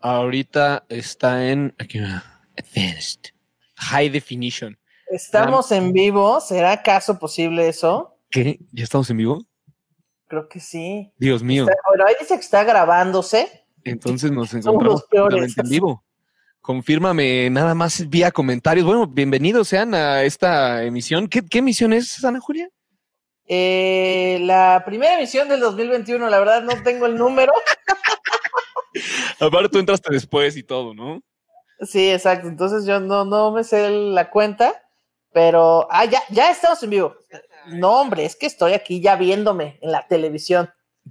Ahorita está en aquí, Advanced. High Definition. Estamos en vivo. ¿Será acaso posible eso? ¿Qué? ¿Ya estamos en vivo? Creo que sí. Dios mío. Está- bueno, ahí dice que está grabándose. Entonces nos Somos encontramos los peores. completamente en vivo. Confírmame nada más vía comentarios. Bueno, bienvenidos sean a esta emisión. ¿Qué, qué emisión es, Ana Julia? Eh, la primera emisión del 2021, la verdad no tengo el número. Aparte tú entraste después y todo, ¿no? Sí, exacto. Entonces yo no, no me sé la cuenta, pero ah, ya, ya estamos en vivo. No, hombre, es que estoy aquí ya viéndome en la televisión.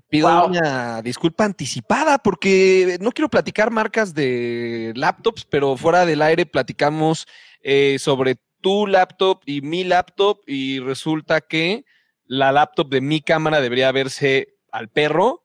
Pido Wow. una disculpa anticipada porque no quiero platicar marcas de laptops, pero fuera del aire platicamos eh, sobre tu laptop y mi laptop y resulta que la laptop de mi cámara debería verse al perro,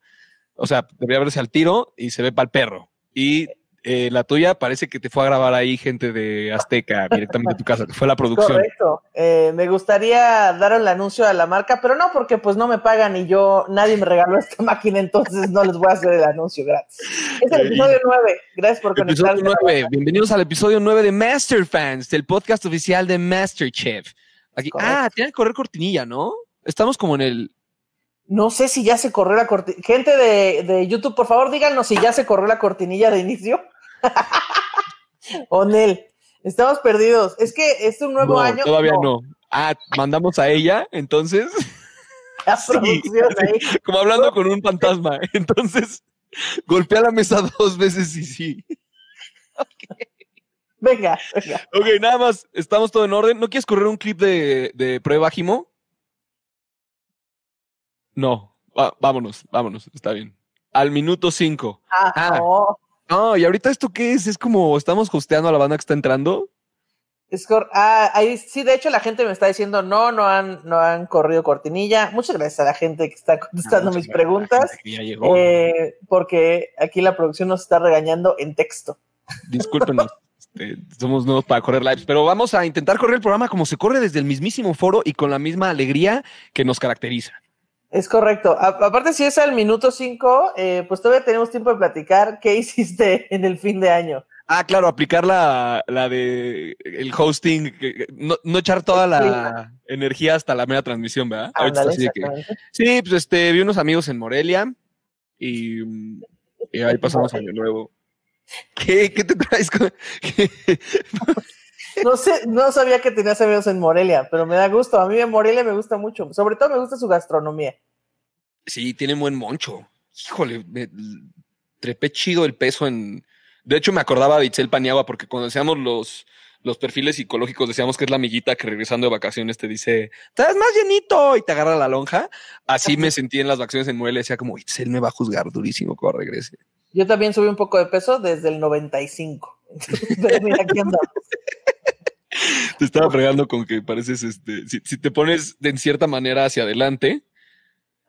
o sea, debería verse al tiro y se ve para el perro. Y eh, la tuya parece que te fue a grabar ahí gente de Azteca directamente a tu casa, que fue la producción. Correcto. Eh, me gustaría dar el anuncio a la marca, pero no porque pues no me pagan y yo, nadie me regaló esta máquina, entonces no les voy a hacer el anuncio gratis. Es el episodio 9. Gracias por Episodio conectarse. 9. Bienvenidos al episodio 9 de Master Fans, del podcast oficial de Masterchef. Aquí, Correcto. ah, tiene que correr cortinilla, ¿no? Estamos como en el. No sé si ya se corrió la cortinilla. Gente de, de YouTube, por favor, díganos si ya se corrió la cortinilla de inicio. o Nel. Estamos perdidos. Es que es un nuevo No, año. Todavía no. Ah, mandamos a ella, entonces, ahí. como hablando con un fantasma. Entonces, golpea la mesa dos veces y sí. Venga, venga. Ok, nada más, estamos todo en orden. ¿No quieres correr un clip de, de prueba, Jimo? No, Va- vámonos, vámonos, está bien. Al minuto cinco. Ah, Ah. no. No, y ahorita esto qué es? Es como estamos hosteando a la banda que está entrando. Es ah, ahí, sí, de hecho la gente me está diciendo, no, no han, no han corrido cortinilla. Muchas gracias a la gente que está contestando Ah, mis preguntas, ya llegó. eh, porque aquí la producción nos está regañando en texto. Discúlpenos. este, somos nuevos para correr lives, pero vamos a intentar correr el programa como se corre desde el mismísimo foro y con la misma alegría que nos caracteriza. Es correcto. A- aparte, si es al minuto 5, pues todavía tenemos tiempo de platicar qué hiciste en el fin de año. Ah, claro, aplicar la, la de el hosting, no, no echar toda la energía hasta la mera transmisión, ¿verdad? Ándale, así que- sí, pues este, vi unos amigos en Morelia y, y ahí pasamos año nuevo. ¿Qué, qué te traes? con- qué? No sé, no sabía que tenías amigos en Morelia, pero me da gusto. A mí en Morelia me gusta mucho. Sobre todo me gusta su gastronomía. Sí, tiene buen moncho. Híjole, me trepé chido el peso en. De hecho, me acordaba de Itzel Paniagua porque cuando hacíamos los, los perfiles psicológicos decíamos que es la amiguita que regresando de vacaciones te dice, estás más llenito y te agarra la lonja. Así me sentí en las vacaciones en Morelia. Decía como, Itzel me va a juzgar durísimo cuando regrese. Yo también subí un poco de peso desde el 95. Pero mira, aquí andamos. Te estaba fregando con que pareces, este, si, si te pones de en cierta manera hacia adelante,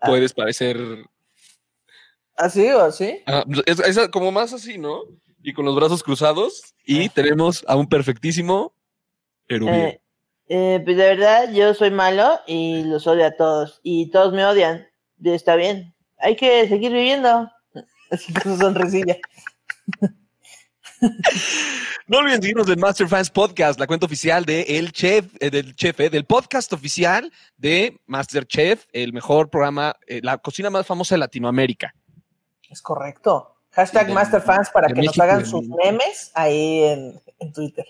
Ah. puedes parecer ¿Así o así? Ah, es, es como más así, ¿no? Y con los brazos cruzados. Y tenemos a un perfectísimo Erubiel. Eh, eh, pues de verdad, yo soy malo y los odio a todos. Y todos me odian. Está bien. Hay que seguir viviendo. Así con su sonrisilla. No olviden seguirnos en Master Fans Podcast, la cuenta oficial de el chef, eh, del chef, eh, del podcast oficial de Master Chef, el mejor programa, eh, la cocina más famosa de Latinoamérica. Es correcto. Hashtag De- Masterfans para que nos México hagan sus memes ahí en, en Twitter.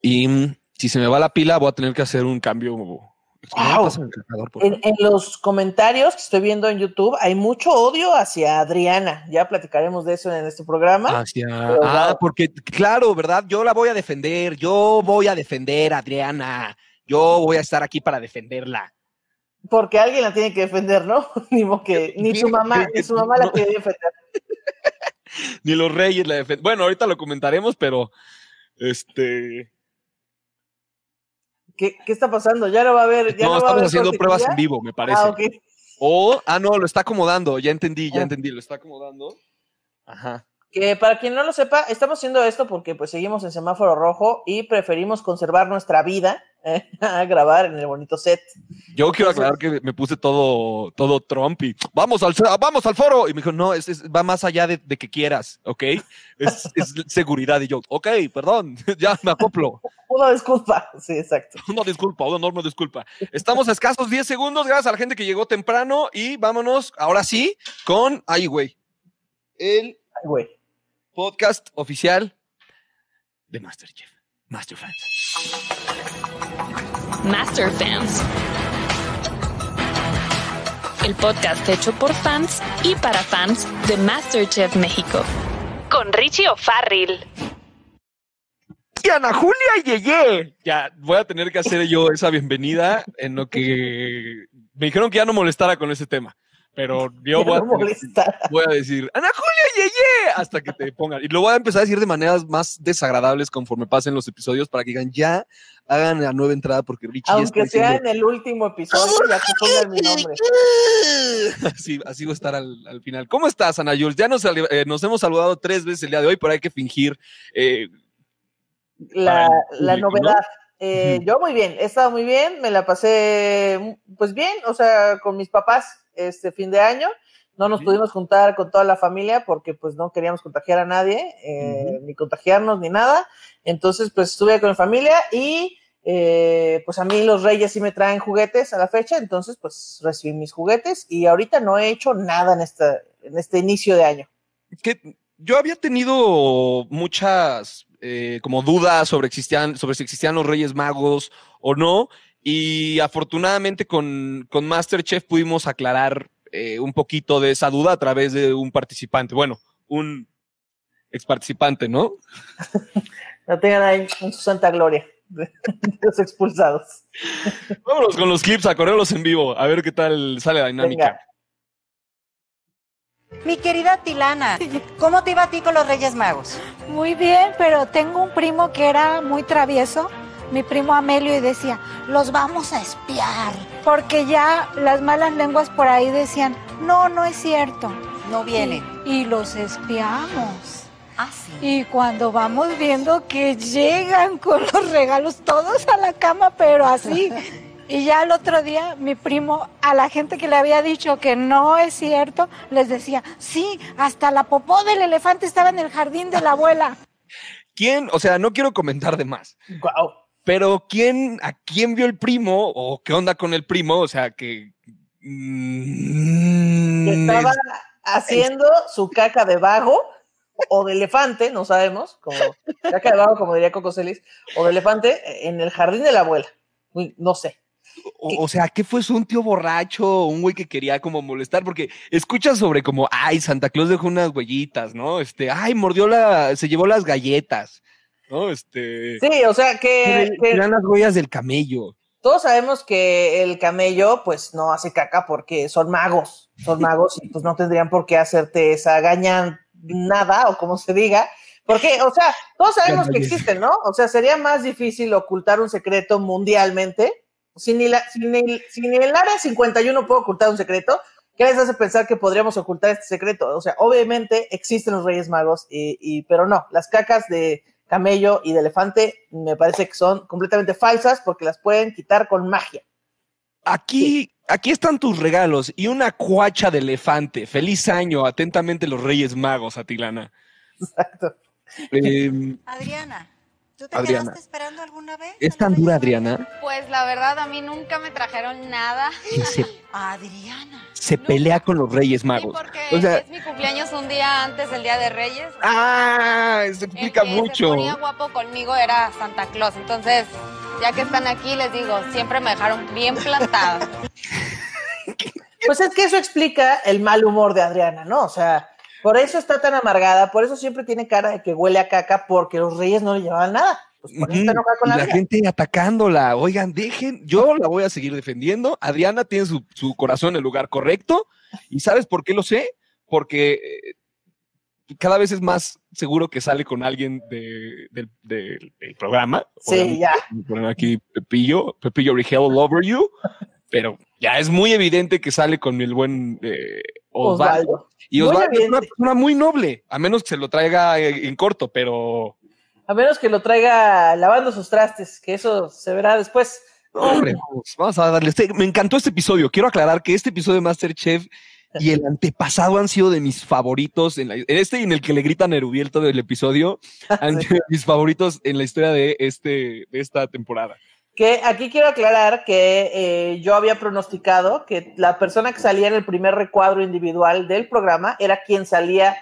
Y mm, si se me va la pila, voy a tener que hacer un cambio. Wow. Cargador, En, en los comentarios que estoy viendo en YouTube hay mucho odio hacia Adriana. Ya platicaremos de eso en este programa. Hacia- Pero, ah, wow. porque, claro, ¿verdad? Yo la voy a defender. Yo voy a defender a Adriana. Yo voy a estar aquí para defenderla. Porque alguien la tiene que defender, ¿no? ni que ni su mamá, ni su mamá la No. quiere defender. Ni los reyes la defienden. Bueno, ahorita lo comentaremos, pero este. ¿Qué, qué está pasando? Ya no va a haber. Ya no, estamos haber haciendo pruebas en vivo, me parece. Ah. O, ah, no, lo está acomodando. Ya entendí, ya Ah. entendí, lo está acomodando. Ajá. Que para quien no lo sepa, estamos haciendo esto porque pues seguimos en semáforo rojo y preferimos conservar nuestra vida a grabar en el bonito set. Yo quiero aclarar que me puse todo, todo Trump y vamos al, vamos al foro. Y me dijo, no, es, va más allá de, que quieras, ¿ok? Es, es, seguridad. Y yo, ok, perdón, ya me acoplo. Una disculpa, sí, exacto. Una disculpa, una enorme disculpa. Estamos a escasos 10 segundos, gracias a la gente que llegó temprano y vámonos ahora sí con, ay, güey, el ay, güey. podcast oficial de Masterchef, Masterfans. Masterfans. El podcast hecho por fans y para fans de Masterchef México. Con Richie O'Farrill. Y Ana Julia Yeye. Ya, voy a tener que hacer yo esa bienvenida en lo que me dijeron que ya no molestara con ese tema. Pero yo voy a, decir, Ana Julia Yeye, hasta que te pongan. Y lo voy a empezar a decir de maneras más desagradables conforme pasen los episodios para que digan, ya hagan la nueva entrada porque Richie Aunque sea en el último episodio, ya te pongan mi nombre. Así, así va a estar al, final. ¿Cómo estás, Ana Jules? Ya nos, eh, nos hemos saludado tres veces el día de hoy, pero hay que fingir. Eh, la, la novedad. Eh, yo muy bien, he estado muy bien, me la pasé pues bien, o sea, con mis papás este fin de año. No nos pudimos juntar con toda la familia porque pues no queríamos contagiar a nadie, eh, ni contagiarnos ni nada. Entonces pues estuve con mi familia y eh, pues a mí los reyes sí me traen juguetes a la fecha, entonces pues recibí mis juguetes y ahorita no he hecho nada en, esta, en este inicio de año. Que yo había tenido muchas eh, como dudas sobre, existían, sobre si existían los Reyes Magos o no. Y afortunadamente con, con Masterchef pudimos aclarar eh, un poquito de esa duda a través de un participante. Bueno, un ex participante, ¿no? no tengan ahí en su santa gloria de, los expulsados. Vámonos con los clips a correrlos en vivo, a ver qué tal sale la dinámica. Mi querida Tilana, ¿cómo te iba a ti con los Reyes Magos? Muy bien, pero tengo un primo que era muy travieso, mi primo Amelio, y decía, los vamos a espiar, porque ya las malas lenguas por ahí decían, no, no es cierto. No vienen. Y, y los espiamos. Ah, sí. Y cuando vamos viendo que llegan con los regalos todos a la cama, pero así. Y ya el otro día mi primo, a la gente que le había dicho que no es cierto, les decía, sí, hasta la popó del elefante estaba en el jardín de la abuela. ¿Quién? O sea, no quiero comentar de más. Wow. Pero ¿quién, a quién vio el primo o qué onda con el primo? O sea, que... Mm, estaba haciendo su caca de vago o de elefante, no sabemos, como caca de vago, como diría Coco Celis, o de elefante en el jardín de la abuela. No sé. O, sea, ¿qué fue un tío borracho, un güey que quería como molestar? Porque escuchas sobre como, ay, Santa Claus dejó unas huellitas, ¿no? Este, ay, mordió la, se llevó las galletas, ¿no? Este. Sí, o sea, que. Eran las huellas del camello. Todos sabemos que el camello, pues, no hace caca porque son magos, son magos y pues no tendrían por qué hacerte esa gaña nada o como se diga. Porque, o sea, todos sabemos que existen, ¿no? O sea, sería más difícil ocultar un secreto mundialmente si ni, la, si, el área 51 puede ocultar un secreto, ¿qué les hace pensar que podríamos ocultar este secreto? O sea, obviamente existen los Reyes Magos, y, pero no, las cacas de camello y de elefante me parece que son completamente falsas porque las pueden quitar con magia. Aquí, aquí están tus regalos y una cuacha de elefante. Feliz año, atentamente los Reyes Magos, Atilana. Exacto. Em, Adriana. ¿Tú te quedaste esperando alguna vez? ¿Es tan dura, Adriana? Pues la verdad, a mí nunca me trajeron nada. Adriana. Se pelea con los Reyes Magos. Sí, porque es mi cumpleaños un día antes del Día de Reyes. Ah, eso explica el mucho. Se ponía guapo conmigo era Santa Claus. Entonces, ya que están aquí, les digo, siempre me dejaron bien plantada. pues es que eso explica el mal humor de Adriana, ¿no? O sea, por eso está tan amargada, por eso siempre tiene cara de que huele a caca, porque los reyes no le llevaban nada. Pues por eso con la, gente atacándola. Oigan, dejen, yo la voy a seguir defendiendo. Adriana tiene su, corazón en el lugar correcto. ¿Y sabes por qué lo sé? Porque eh, cada vez es más seguro que sale con alguien del programa. Sí, ya. Ponen aquí Pepillo, Pepillo Rigel, over you. Pero ya es muy evidente que sale con el buen eh, Osvaldo. Y Osvaldo es una persona muy noble, a menos que se lo traiga en corto, pero. A menos que lo traiga lavando sus trastes, que eso se verá después. Hombre, vamos, a darle. Este, me encantó este episodio. Quiero aclarar que este episodio de Masterchef y el antepasado han sido de mis favoritos. En, este y en el que le gritan Erubiel todo el episodio, han sido mis favoritos en la historia de, este, de esta temporada. Que aquí quiero aclarar que eh, yo había pronosticado que la persona que salía en el primer recuadro individual del programa era quien salía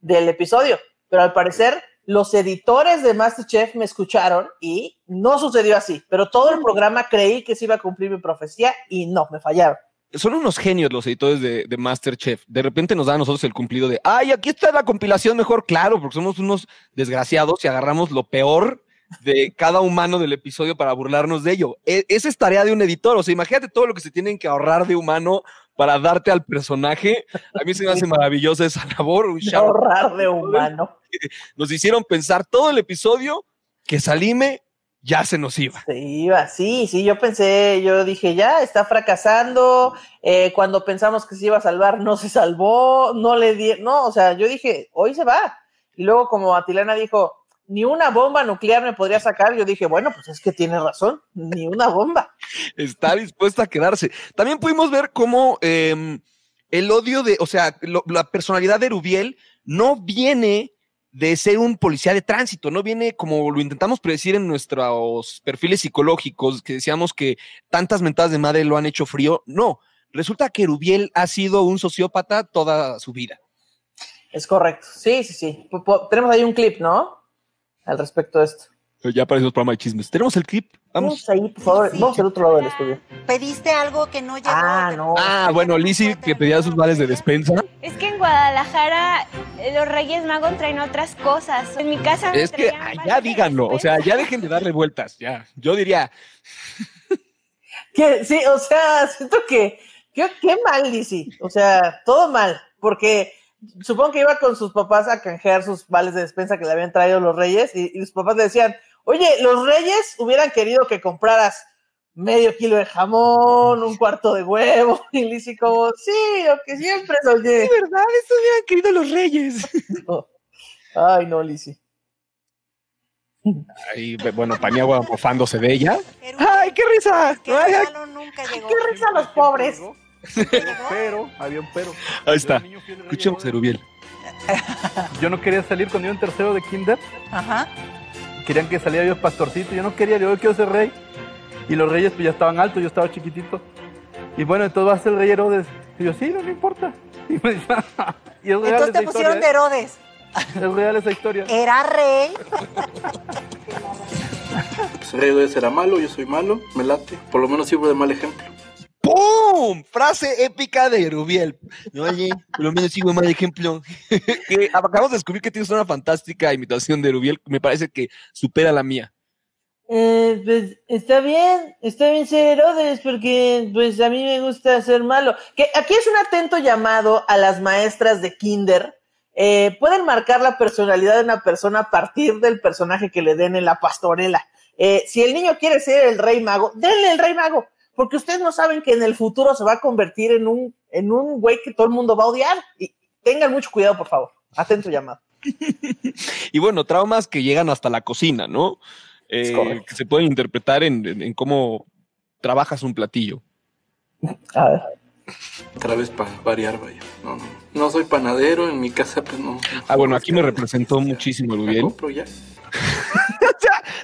del episodio, pero al parecer los editores de Masterchef me escucharon y no sucedió así, pero todo el programa creí que se iba a cumplir mi profecía y no, me fallaron. Son unos genios los editores de, Masterchef. De repente nos dan a nosotros el cumplido de, ay, aquí está la compilación mejor, claro, porque somos unos desgraciados y agarramos lo peor de cada humano del episodio para burlarnos de ello. E, esa es tarea de un editor. O sea, imagínate todo lo que se tienen que ahorrar de humano para darte al personaje. A mí se me hace maravillosa esa labor. Un ahorrar de humano. Nos hicieron pensar todo el episodio que Salime ya se nos iba. Se iba, sí, sí, yo pensé, yo dije, ya está fracasando, eh, cuando pensamos que se iba a salvar, no se salvó, no le di, no, o sea, yo dije, hoy se va. Y luego como Atilana dijo, ni una bomba nuclear me podría sacar. Yo dije, bueno, pues es que tiene razón, ni una bomba. Está dispuesta a quedarse. También pudimos ver cómo em, el odio de, o sea, la personalidad de Rubiel no viene de ser un policía de tránsito, no viene como lo intentamos predecir en nuestros perfiles psicológicos, que decíamos que tantas mentadas de madre lo han hecho frío. No, resulta que Rubiel ha sido un sociópata toda su vida. Es correcto, sí, sí, sí. Tenemos ahí un clip, ¿no? Al respecto de esto. Ya para esos programas de chismes. Tenemos el clip. Vamos. Vamos ahí, por favor. Vamos al otro lado del estudio. Pediste algo que no llegó. Ah, no. Ah, bueno, Lizzy, que pedía sus vales de despensa. Es que en Guadalajara eh, los Reyes Magos traen otras cosas. En mi casa. Es que allá díganlo. O sea, ya dejen de darle vueltas. Ya. Yo diría. que sí, o sea, siento que. Qué, qué mal, Lizzy. O sea, todo mal. Porque supongo que iba con sus papás a canjear sus vales de despensa que le habían traído los reyes y, sus papás le decían, oye, los reyes hubieran querido que compraras medio kilo de jamón, un cuarto de huevo, y Lizzie como, sí, lo que siempre soñé. Es verdad, eso hubieran querido los reyes. Ay, no, Lizzie. Ay, bueno, Paniagua mofándose de ella. ¡Ay, qué risa! ¿Qué, ¿Qué risa los pobres? Pero, había un pero. Ahí está. Escuchemos a Rubiel. Yo no quería salir cuando iba en tercero de kinder. Ajá. Querían que saliera yo pastorcito. Yo no quería, yo quiero ser rey. Y los reyes pues ya estaban altos, yo estaba chiquitito. Y bueno, entonces va a ser el rey Herodes. Y yo, sí, no me importa. Y, me, y es real entonces te pusieron de Herodes. Es real esa historia. Era rey. Pues rey Herodes era malo, yo soy malo, me late. Por lo menos sirvo de mal ejemplo. ¡Pum! Frase épica de Rubiel. Oye, por lo menos sigo mal ejemplo. acabamos de descubrir que tienes una fantástica imitación de Rubiel. Me parece que supera la mía. Eh, pues está bien, está bien ser Herodes, porque pues a mí me gusta ser malo. Que aquí es un atento llamado a las maestras de Kinder. Eh, pueden marcar la personalidad de una persona a partir del personaje que le den en la pastorela. Eh, si el niño quiere ser el rey mago, denle el rey mago porque ustedes no saben que en el futuro se va a convertir en un, en un güey que todo el mundo va a odiar. Y tengan mucho cuidado, por favor. Atento llamado. y bueno, traumas que llegan hasta la cocina, ¿no? Eh, que se pueden interpretar en, cómo trabajas un platillo. A ver. Otra vez para variar, vaya. No, no, no soy panadero, en mi casa pues no. Ah, bueno, aquí me representó muchísimo el bien.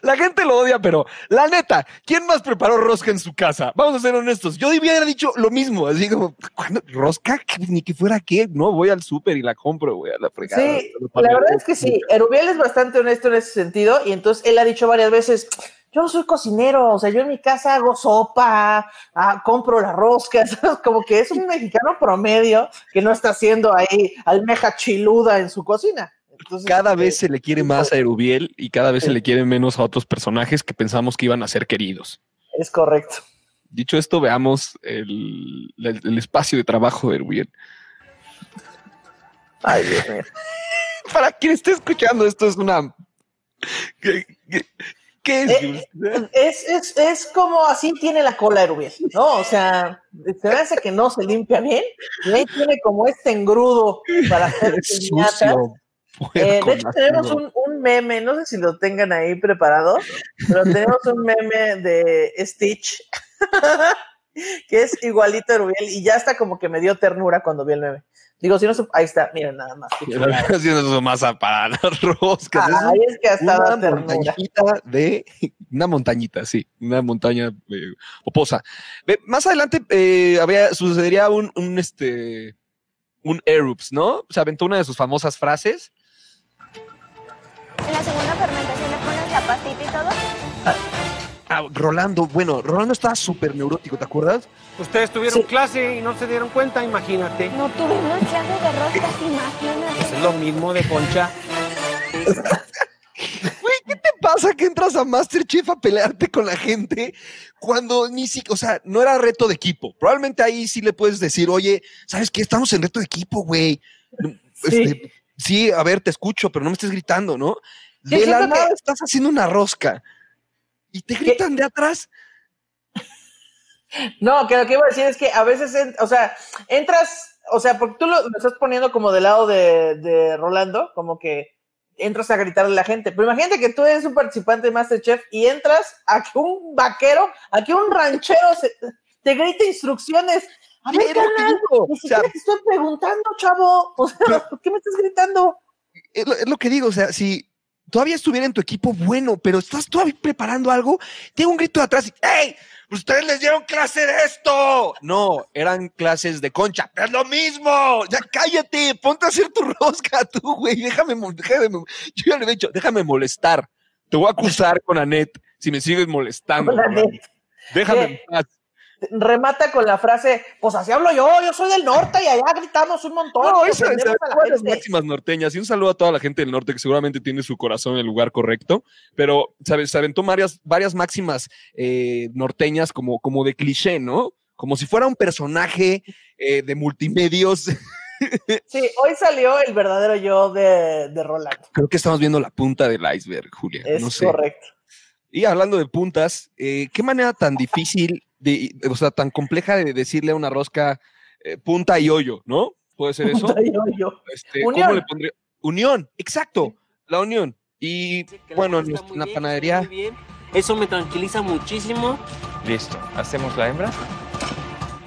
la gente lo odia, pero la neta, ¿quién más preparó rosca en su casa? Vamos a ser honestos. Yo hubiera dicho lo mismo, así como, ¿cuándo? ¿Rosca? Ni que fuera qué. No, voy al súper y la compro, voy a la fregada. Sí, la verdad es que sí. Erubiel es bastante honesto en ese sentido y entonces él ha dicho varias veces, yo no soy cocinero, o sea, yo en mi casa hago sopa, ah, compro la rosca, como que es un mexicano promedio que no está haciendo ahí almeja chiluda en su cocina cada vez se le quiere más a Erubiel y cada vez se le quiere menos a otros personajes que pensamos que iban a ser queridos. Es correcto. Dicho esto, veamos el, espacio de trabajo de Erubiel. Ay, Dios mío. Para quien esté escuchando, esto es una. ¿Qué, eh, es? es, es, como así tiene la cola Erubiel, ¿no? O sea, se me hace que no se limpia bien y ahí tiene como este engrudo para hacer sucio. Eh, de hecho, tenemos un, un meme, no sé si lo tengan ahí preparado, pero tenemos un meme de Stitch que es igualito a Rubiel y ya está como que me dio ternura cuando vi el meme. Digo, si no, ahí está, miren nada más. Haciendo su masa para las roscas. Ahí es que hasta una montañita de una montañita, sí, una montaña eh, oposa. más adelante eh, había, sucedería un, un este un Erups, ¿no? Se aventó una de sus famosas frases. La segunda fermentación le pones la pastita y todo. Ah, ah, Rolando, bueno, Rolando estaba súper neurótico, ¿te acuerdas? Ustedes tuvieron clase y no se dieron cuenta, imagínate. No tuvimos clase de roscas, imagínate. Es lo mismo de Concha. Güey, ¿qué te pasa que entras a Masterchef a pelearte con la gente cuando ni siquiera, o sea, no era reto de equipo? Probablemente ahí sí le puedes decir, oye, ¿sabes qué? Estamos en reto de equipo, güey. Sí. Este, sí, a ver, te escucho, pero no me estés gritando, ¿no? De la nada estás haciendo una rosca y te gritan de atrás. No, que lo que iba a decir es que a veces, o sea, entras, o sea, porque tú lo, estás poniendo como del lado de, de Rolando, como que entras a gritarle a la gente. Pero imagínate que tú eres un participante de Masterchef y entras a que un vaquero, a que un ranchero te grite instrucciones. A ver, ni siquiera te estoy preguntando, chavo. O sea, ¿por qué me estás gritando? Es lo, es lo, que digo, o sea, si todavía estuviera en tu equipo, bueno, pero estás todavía preparando algo, tengo un grito de atrás y ¡Ey! ustedes les dieron clase de esto. No, eran clases de concha. Es lo mismo. Ya cállate, ponte a hacer tu rosca tú, güey. Déjame, déjame, yo ya le he dicho, déjame molestar. Te voy a acusar con Anet si me sigues molestando. Déjame en paz remata con la frase, pues así hablo yo, yo soy del norte y allá gritamos un montón. No, esa es las máximas norteñas. Y un saludo a toda la gente del norte que seguramente tiene su corazón en el lugar correcto, pero ¿sabes? se aventó varias, varias máximas eh, norteñas como, como de cliché, ¿no? Como si fuera un personaje eh, de multimedios. Sí, hoy salió el verdadero yo de, de Rolando. Creo que estamos viendo la punta del iceberg, Julia. Es no sé. correcto. Y hablando de puntas, eh, ¿qué manera tan difícil de, o sea, tan compleja de decirle a una rosca eh, punta y hoyo, ¿no? ¿Puede ser eso? Punta y hoyo. Este, unión. ¿Cómo le pondría? Unión, exacto, la unión. Y bueno, en la panadería. Eso me tranquiliza muchísimo. Listo, ¿hacemos la hembra?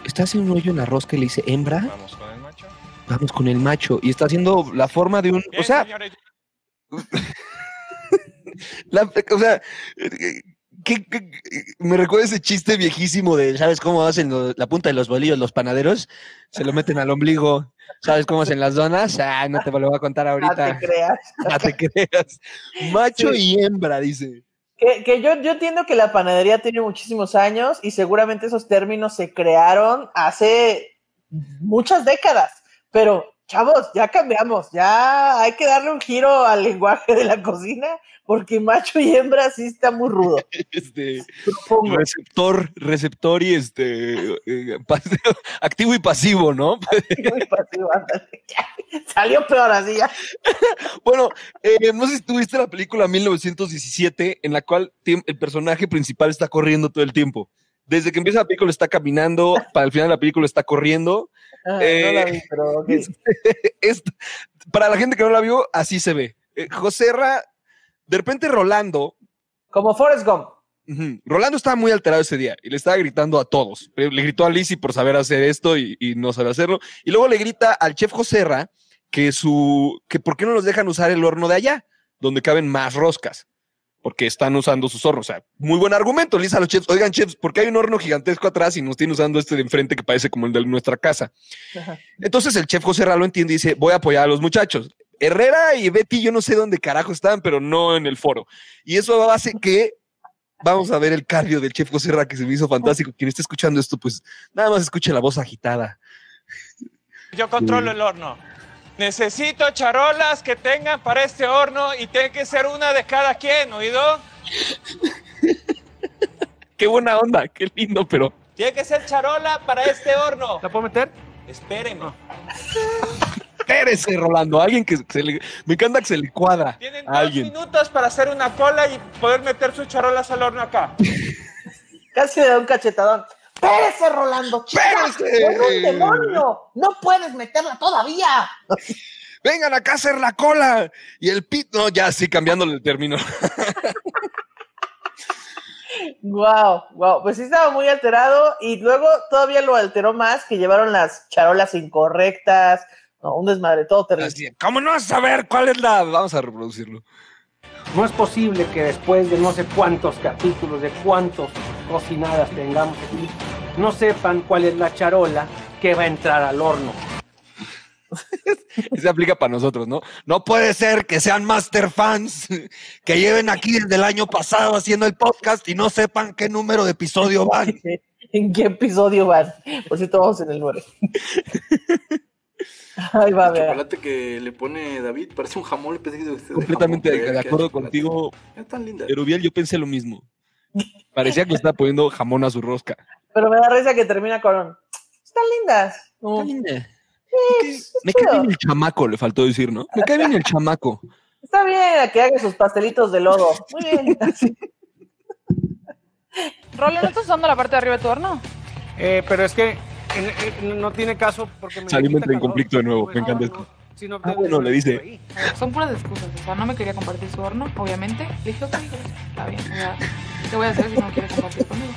Está haciendo un hoyo en la rosca y le dice, ¿hembra? Vamos con el macho. Vamos con el macho. Y está haciendo la forma de un. o sea. la, o sea, ¿Qué, me recuerda ese chiste viejísimo de, ¿sabes cómo hacen la punta de los bolillos los panaderos? Se lo meten al ombligo. ¿Sabes cómo hacen las donas? Ah, no te lo voy a contar ahorita. No te creas. No te creas. Macho y hembra, dice. Que, que yo, yo entiendo que la panadería tiene muchísimos años y seguramente esos términos se crearon hace muchas décadas, pero chavos, ya cambiamos, ya hay que darle un giro al lenguaje de la cocina porque macho y hembra sí está muy rudo. Este, receptor, receptor y este eh, activo y pasivo, ¿no? Activo y pasivo, Salió peor así ya. bueno, eh, no sé si tuviste la película 1917, en la cual el personaje principal está corriendo todo el tiempo. Desde que empieza la película está caminando, para el final de la película está corriendo. Ah, no la vi, pero para la gente que no la vio, así se ve. Eh, José Ra de repente Rolando. Como Forrest Gump. Rolando estaba muy alterado ese día y le estaba gritando a todos. Le gritó a Lizzie por saber hacer esto y, no sabe hacerlo. Y luego le grita al chef Joserra que su, que por qué no nos dejan usar el horno de allá, donde caben más roscas. Porque están usando sus hornos. O sea, muy buen argumento. Le dice a los chefs, oigan chefs, ¿por qué hay un horno gigantesco atrás y nos tienen usando este de enfrente que parece como el de nuestra casa? Entonces el chef Joserra lo entiende y dice, voy a apoyar a los muchachos. Herrera y Betty, yo no sé dónde carajo están, pero no en el foro. Y eso hace que vamos a ver el cardio del chef José Ra, que se me hizo fantástico. Quien esté escuchando esto, pues nada más escuche la voz agitada. Yo controlo el horno. Necesito charolas que tengan para este horno y tiene que ser una de cada quien, ¿oído? qué buena onda, qué lindo, pero. Tiene que ser charola para este horno. ¿La puedo meter? Espérenme. Espérese, Rolando. Alguien que se le. Me encanta que se le cuadra. Tienen dos minutos para hacer una cola y poder meter sus charolas al horno acá. Casi le da un cachetadón. ¡Espérese, Rolando! ¡Espérese! ¡Es un demonio! ¡No puedes meterla todavía! vengan acá a hacer la cola. Y el pit, no, ya sí, cambiándole el término. Wow, wow, pues sí estaba muy alterado y luego todavía lo alteró más que llevaron las charolas incorrectas, no, un desmadre todo terrible. ¿Cómo no vas a saber cuál es la? Vamos a reproducirlo. No es posible que después de no sé cuántos capítulos, de cuántos cocinadas tengamos aquí, no sepan cuál es la charola que va a entrar al horno. Se aplica para nosotros, ¿no? No puede ser que sean master fans que lleven aquí desde el año pasado haciendo el podcast y no sepan qué número de episodio van. ¿En qué episodio van? Por cierto, vamos en el 9. Ahí va a El ver. chocolate que le pone David parece un jamón. Pensé que de Completamente jamón, de, pero de acuerdo contigo. Es tan linda. Erubiel, yo pensé lo mismo. Parecía que le estaba poniendo jamón a su rosca. Pero me da risa que termina con. Están lindas. Está linda. Sí, Me cae bien el chamaco, le faltó decir, ¿no? Me cae bien el chamaco. Está bien a que haga sus pastelitos de lodo. Muy bien. Así. Rollo, ¿no estás usando la parte de arriba de tu horno? Eh, pero es que no tiene caso porque me Salimos en conflicto de nuevo. Me encanta esto. Si no, Ah, bueno, le dice. Son puras excusas, o sea, no me quería compartir su horno, obviamente. Le dije, ok, está bien, o sea, ¿qué voy a hacer si no quiere compartir conmigo?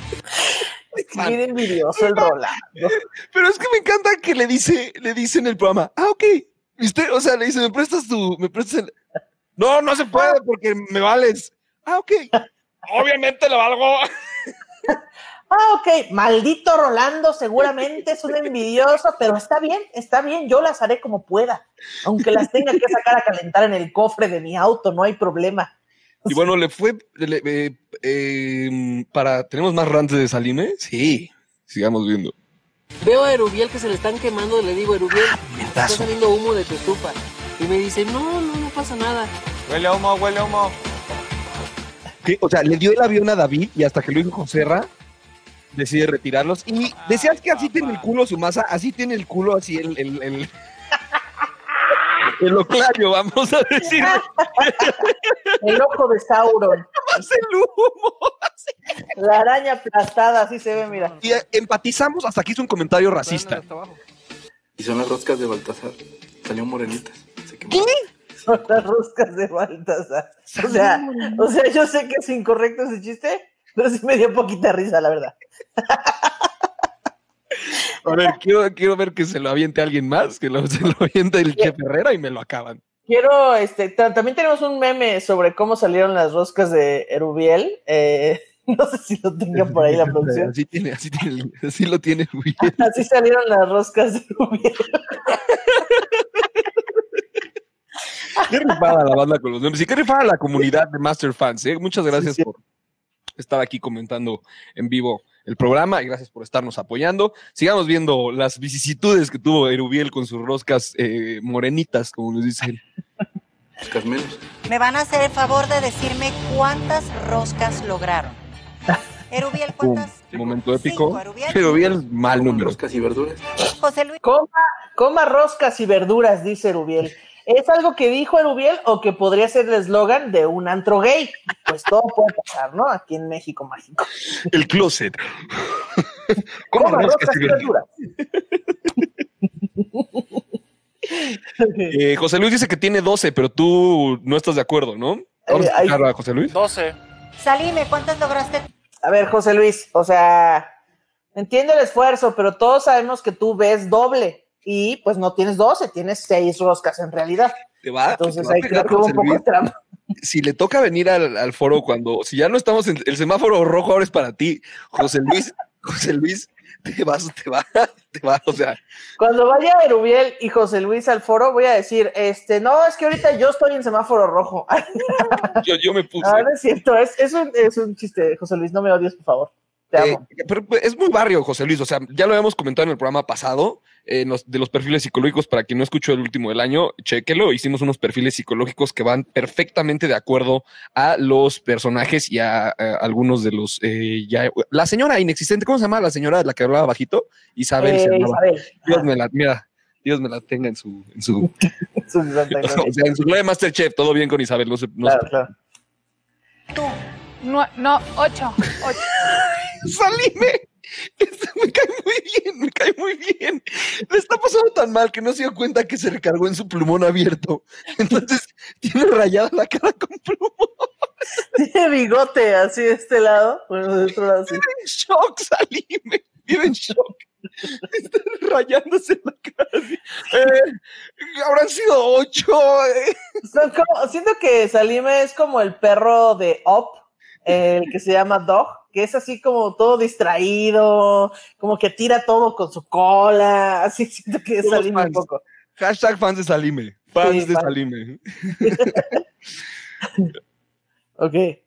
Bien envidioso el Rolando. Pero es que me encanta que le dice, le dice en el programa, ah, ok. ¿Viste? O sea, le dice, ¿me prestas tu, me prestas el... No, no se puede porque me vales. Ah, ok. Obviamente le valgo. Ah, ok. Maldito Rolando, seguramente es un envidioso, pero está bien, está bien. Yo las haré como pueda. Aunque las tenga que sacar a calentar en el cofre de mi auto, no hay problema. Y bueno, le fue, le- eh, eh, para, ¿tenemos más rantes de Salime? Sí, sigamos viendo. Veo a Erubiel que se le están quemando, le digo, Erubiel, está mentazo. saliendo humo de tu estufa. Y me dice, no, no, no pasa nada. Huele a humo, huele a humo. ¿Qué? O sea, le dio el avión a David y hasta que lo dijo Joserra, decide retirarlos. Y decías que así tiene el culo su masa, así tiene el culo, así el, el, el, el oclario, vamos a decir. El ojo de Sauron. Hace el humo. La araña aplastada, así se ve, mira. Y eh, empatizamos hasta que hizo un comentario racista. Y son las roscas de Baltasar. Salió morenitas. ¿Qué? Son las roscas de Baltasar. O sea, o sea, yo sé que es incorrecto ese chiste, pero sí me dio poquita risa, la verdad. A ver, quiero, quiero ver que se lo aviente alguien más, que lo, se lo aviente el Chef Herrera y me lo acaban. Quiero, este, ta- también tenemos un meme sobre cómo salieron las roscas de Erubiel. Eh, no sé si lo tengan por ahí la producción. Así tiene, así tiene, así lo tiene Luis. Así salieron las roscas de Erubiel. Qué rifada la banda con los nombres. Y qué rifada la comunidad de Master Fans. ¿eh? Muchas gracias por estar aquí comentando en vivo el programa y gracias por estarnos apoyando. Sigamos viendo las vicisitudes que tuvo Erubiel con sus roscas eh, morenitas, como nos dicen. Roscas menos. Me van a hacer el favor de decirme cuántas roscas lograron. Erubiel, Pum, ¿cuántas? momento épico. Cinco, Erubiel. Erubiel, mal número. Roscas y verduras. José Luis. Coma, coma roscas y verduras, dice Erubiel. ¿Es algo que dijo Erubiel o que podría ser el eslogan de un antro gay? Pues todo puede pasar, ¿no? Aquí en México Mágico. El closet. ¿Cómo verduras. Eh, José Luis dice que tiene 12, pero tú no estás de acuerdo, ¿no? Vamos Eh, a ahí- escuchar a José Luis. 12. Salime, ¿cuántas lograste? A ver, José Luis, o sea, entiendo el esfuerzo, pero todos sabemos que tú ves doble y pues no tienes 12, tienes 6 roscas en realidad. Te va, Entonces te va a ahí creo que hubo un poco de trampa. Si le toca venir al, al foro cuando, si ya no estamos en el semáforo rojo, ahora es para ti, José Luis, José Luis, te vas, te va, te va, o sea, Cuando vaya Erubiel y José Luis al foro, voy a decir, este, no, es que ahorita yo estoy en semáforo rojo. yo, yo me puse. Ah, no es cierto, es, es, un, es un chiste, José Luis, no me odies, por favor. Te Eh, amo. pero pues, es muy barrio, José Luis. O sea, ya lo habíamos comentado en el programa pasado, eh, los- de los perfiles psicológicos. Para quien no escuchó el último del año, chequelo. Hicimos unos perfiles psicológicos que van perfectamente de acuerdo a los personajes y a, a algunos de los. eh, ya, la señora inexistente, ¿cómo se llama? La señora de la que hablaba bajito, Isabel. Eh, se llamaba. Isabel. Dios me la, mira, Dios me la tenga en su, en su, o sea, en su de Masterchef. Todo bien con Isabel, no se, no Claro, se- claro. No, no, ocho. ocho. Salime. me cae muy bien, me cae muy bien. Le está pasando tan mal que no se dio cuenta que se recargó en su plumón abierto. Entonces tiene rayada la cara con plumón. Tiene bigote así de este lado. Bueno, de otro lado así. Vive en shock, Salime. Vive en shock. Está rayándose la cara. Eh, habrán sido ocho. eh. Son como- siento que Salime es como el perro de Up, el que se llama Dog, que es así como todo distraído, como que tira todo con su cola. Así siento que es Salime un poco. Hashtag fans de Salime. Fans Sí, de fans. Salime. Ok. Y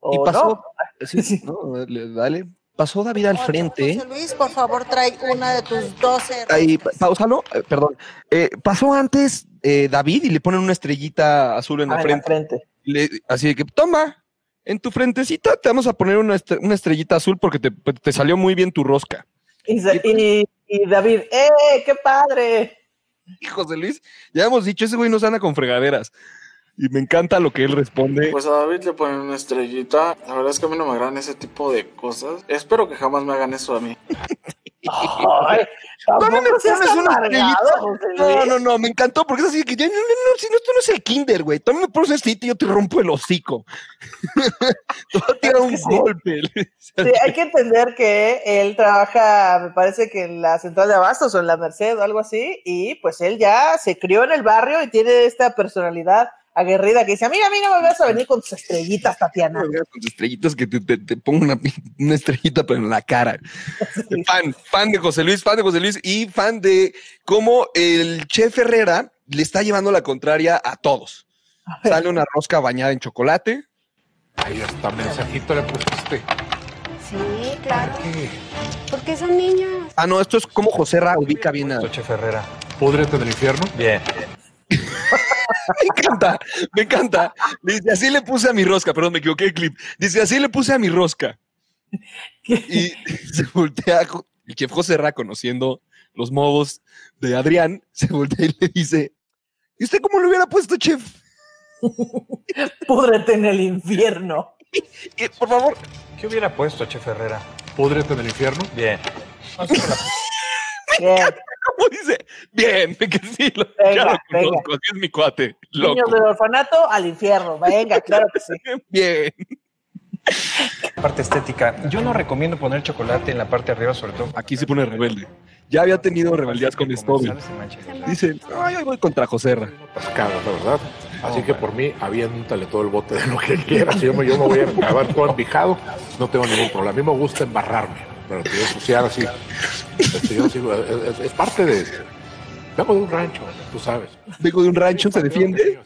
¿O pasó. no? sí, no, dale. Pasó David al frente. José Luis, por favor, trae una de tus 12 Ahí, pa- pausalo, eh, perdón. Eh, pasó antes eh, David y le ponen una estrellita azul en Ah, la en la frente. frente. Le- así de que, toma, en tu frentecita te vamos a poner una, una estrellita azul porque te, te salió muy bien tu rosca. Y, y- y David, ¡eh, qué padre! Hijos de Luis, ya hemos dicho, ese güey nos anda con fregaderas. Y me encanta lo que él responde. Pues a David le ponen una estrellita. La verdad es que a mí no me agradan ese tipo de cosas. Espero que jamás me hagan eso a mí. Ay, Tú. José No, Luis. no, no, me encantó porque es así que ya, no, no, no, si no, esto no es el kinder, güey. Tú a mí me pones una estrellita y yo te rompo el hocico. a tirar un golpe. Sí, hay que entender que él trabaja, me parece que en la central de abastos o en la Merced o algo así, y pues él ya se crió en el barrio y tiene esta personalidad aguerrida que dice, amiga, a mí no me vas a venir con tus estrellitas, Tatiana. No me veas con tus estrellitas que te, te, te pongo una, una estrellita pero en la cara. Fan, fan de José Luis, fan de José Luis y fan de cómo el chef Herrera le está llevando la contraria a todos. Sale una rosca bañada en chocolate. Ahí hasta mensajito le pusiste. Sí, claro. Porque son niños. Ah, no, esto es como José Ra ubica bien a. Chef Herrera. Púdrete del infierno. Bien. Me encanta, me encanta. Dice, así le puse a mi rosca, perdón, me equivoqué el clip. Dice, así le puse a mi rosca. Y se voltea, el chef José Ra, conociendo los modos de Adrián, se voltea y le dice, ¿y usted cómo lo hubiera puesto, chef? Púdrete en el infierno. Por favor. ¿Qué hubiera puesto, Chef Herrera? Púdrete del infierno. Bien. Bien. ¿Cómo dice? Bien, que sí, lo, Venga, ya lo venga. conozco, así es mi cuate, Niños del orfanato al infierno. Venga, claro que sí. Bien. Parte estética. Yo no recomiendo poner chocolate en la parte de arriba, sobre todo. Aquí se pone rebelde. Ya había tenido rebeldías con Stobby. Dice, ay, hoy voy contra José Ra. Atascado, la verdad. Así que por mí, aviéntale todo el bote de lo que quieras. Yo me, yo me voy a acabar todo envijado. No tengo ningún problema. A mí me gusta embarrarme. Pero que yo ensuciar así. este, es- es parte de. Vengo de un rancho, tú sabes. Vengo de un rancho, se defiende.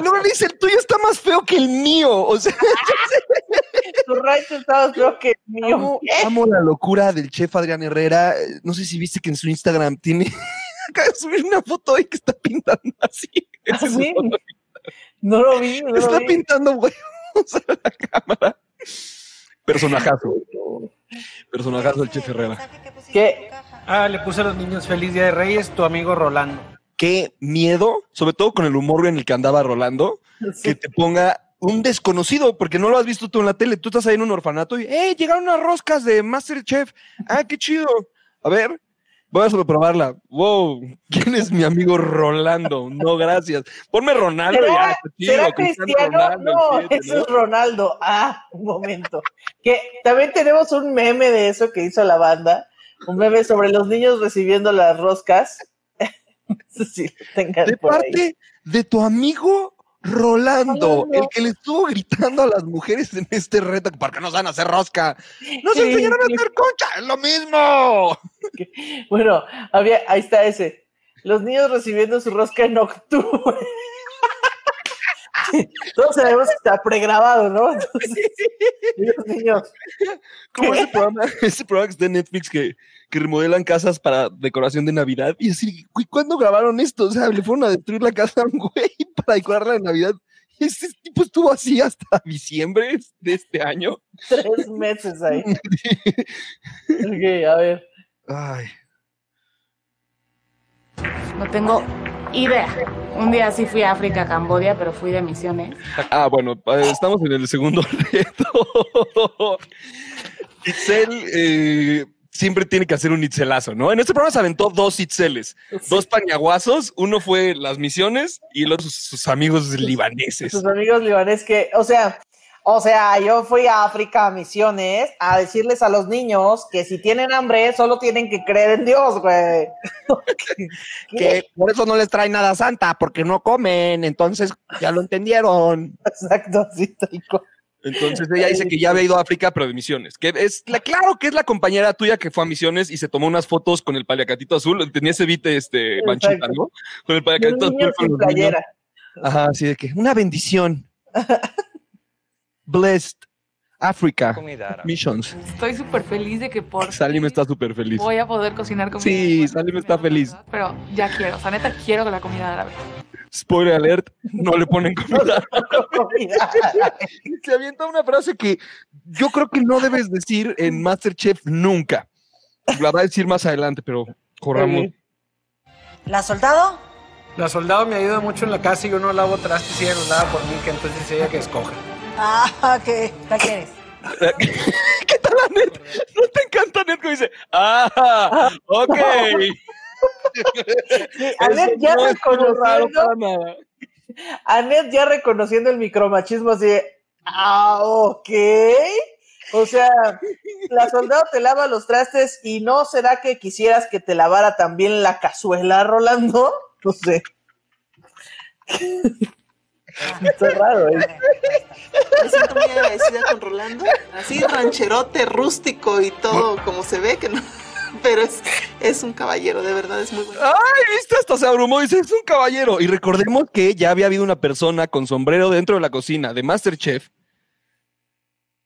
Luego le dice, el tuyo está más feo que el mío. O sea, Tu rancho estaba creo que mío. amo, amo la locura del chef Adrián Herrera. No sé si viste que en su Instagram tiene. Acaba de subir una foto ahí que está pintando así. Es su ¿Sí? No lo vi, no lo Está vi. pintando huevos a la cámara. Personajazo. Personajazo el chef Herrera. ¿Qué? Ah, le puse a los niños Feliz Día de Reyes, tu amigo Rolando. Qué miedo, sobre todo con el humor en el que andaba Rolando, que te ponga un desconocido, porque no lo has visto tú en la tele. Tú estás ahí en un orfanato y, ¡eh! Llegaron unas roscas de Masterchef. ¡Ah, qué chido! A ver, voy a sobreprobarla. ¡Wow! ¿Quién es mi amigo Rolando? No, gracias. Ponme Ronaldo ¿Será, ya. está chido, será Cristiano? Ronaldo, no, siete, ese ¿no? es Ronaldo. Ah, un momento. Que también tenemos un meme de eso que hizo la banda. Un meme sobre los niños recibiendo las roscas. No De ahí. parte de tu amigo Rolando, Rolando. el que le estuvo gritando a las mujeres en este reto, ¿por qué no saben hacer rosca? ¡Nos Sí, enseñaron a hacer concha! ¡Es lo mismo! Bueno, había, ahí está ese. Los niños recibiendo su rosca en octubre. Todos sabemos que está pregrabado, ¿no? Entonces, los niños. Como ese programa, ese programa que está en Netflix que, que remodelan casas para decoración de Navidad. Y así, güey, ¿cuándo grabaron esto? O sea, le fueron a destruir la casa a un güey para decorarla de Navidad. Y ese tipo estuvo así hasta diciembre de este año. Tres meses ahí. Ok, a ver. Ay. No tengo idea. Un día sí fui a África, Cambodia, pero fui de misiones. Ah, bueno, estamos en el segundo reto. Itzel eh, siempre tiene que hacer un Itzelazo, ¿no? En este programa se aventó dos Itzeles, dos pañaguazos. Uno fue las misiones y el otro sus, sus amigos libaneses. Sus amigos libaneses que, o sea, o sea, yo fui a África a misiones a decirles a los niños que si tienen hambre solo tienen que creer en Dios, güey. Que por eso no les trae nada santa, porque no comen. Entonces, ya lo entendieron. Exacto, sí, Taiko. Entonces ella dice que ya había ido a África, pero de misiones. Que es la, claro que es la compañera tuya que fue a misiones y se tomó unas fotos con el paliacatito azul. Tenía ese vite, este, manchita, ¿no? Con el paliacatito azul. con playera. Ajá, así de que una bendición. Blessed Africa Missions. Estoy súper feliz de que por Salim está súper feliz. voy a poder cocinar comida. Sí, Salim está feliz. Pero ya quiero, o sea, neta quiero que la comida árabe. Spoiler alert, no le ponen comida. Se avienta una frase que yo creo que no debes decir en Masterchef nunca. La va a decir más adelante, pero corramos. ¿La soldado? La soldado me ayuda mucho en la casa y yo no lavo trastes y ella los lava por mí, que entonces ella que escoja. Ah, ¿qué? ¿La quieres? ¿Qué tal, Anet? ¿No te encanta Anet que dice, ah, ok? Anet Eso ya no estuvo raro reconociendo, nada. Anet ya reconociendo el micromachismo así, de, ah, ok. O sea, la soldado te lava los trastes y no será que quisieras que te lavara también la cazuela, Rolando? No sé. Está raro, ¿eh? Me siento muy agradecida con Rolando. Así rancherote, rústico y todo como se ve que no. Pero es, es un caballero, de verdad, es muy bueno. Ay, viste, hasta se abrumó, dice, es un caballero. Y recordemos que ya había habido una persona con sombrero dentro de la cocina de Masterchef.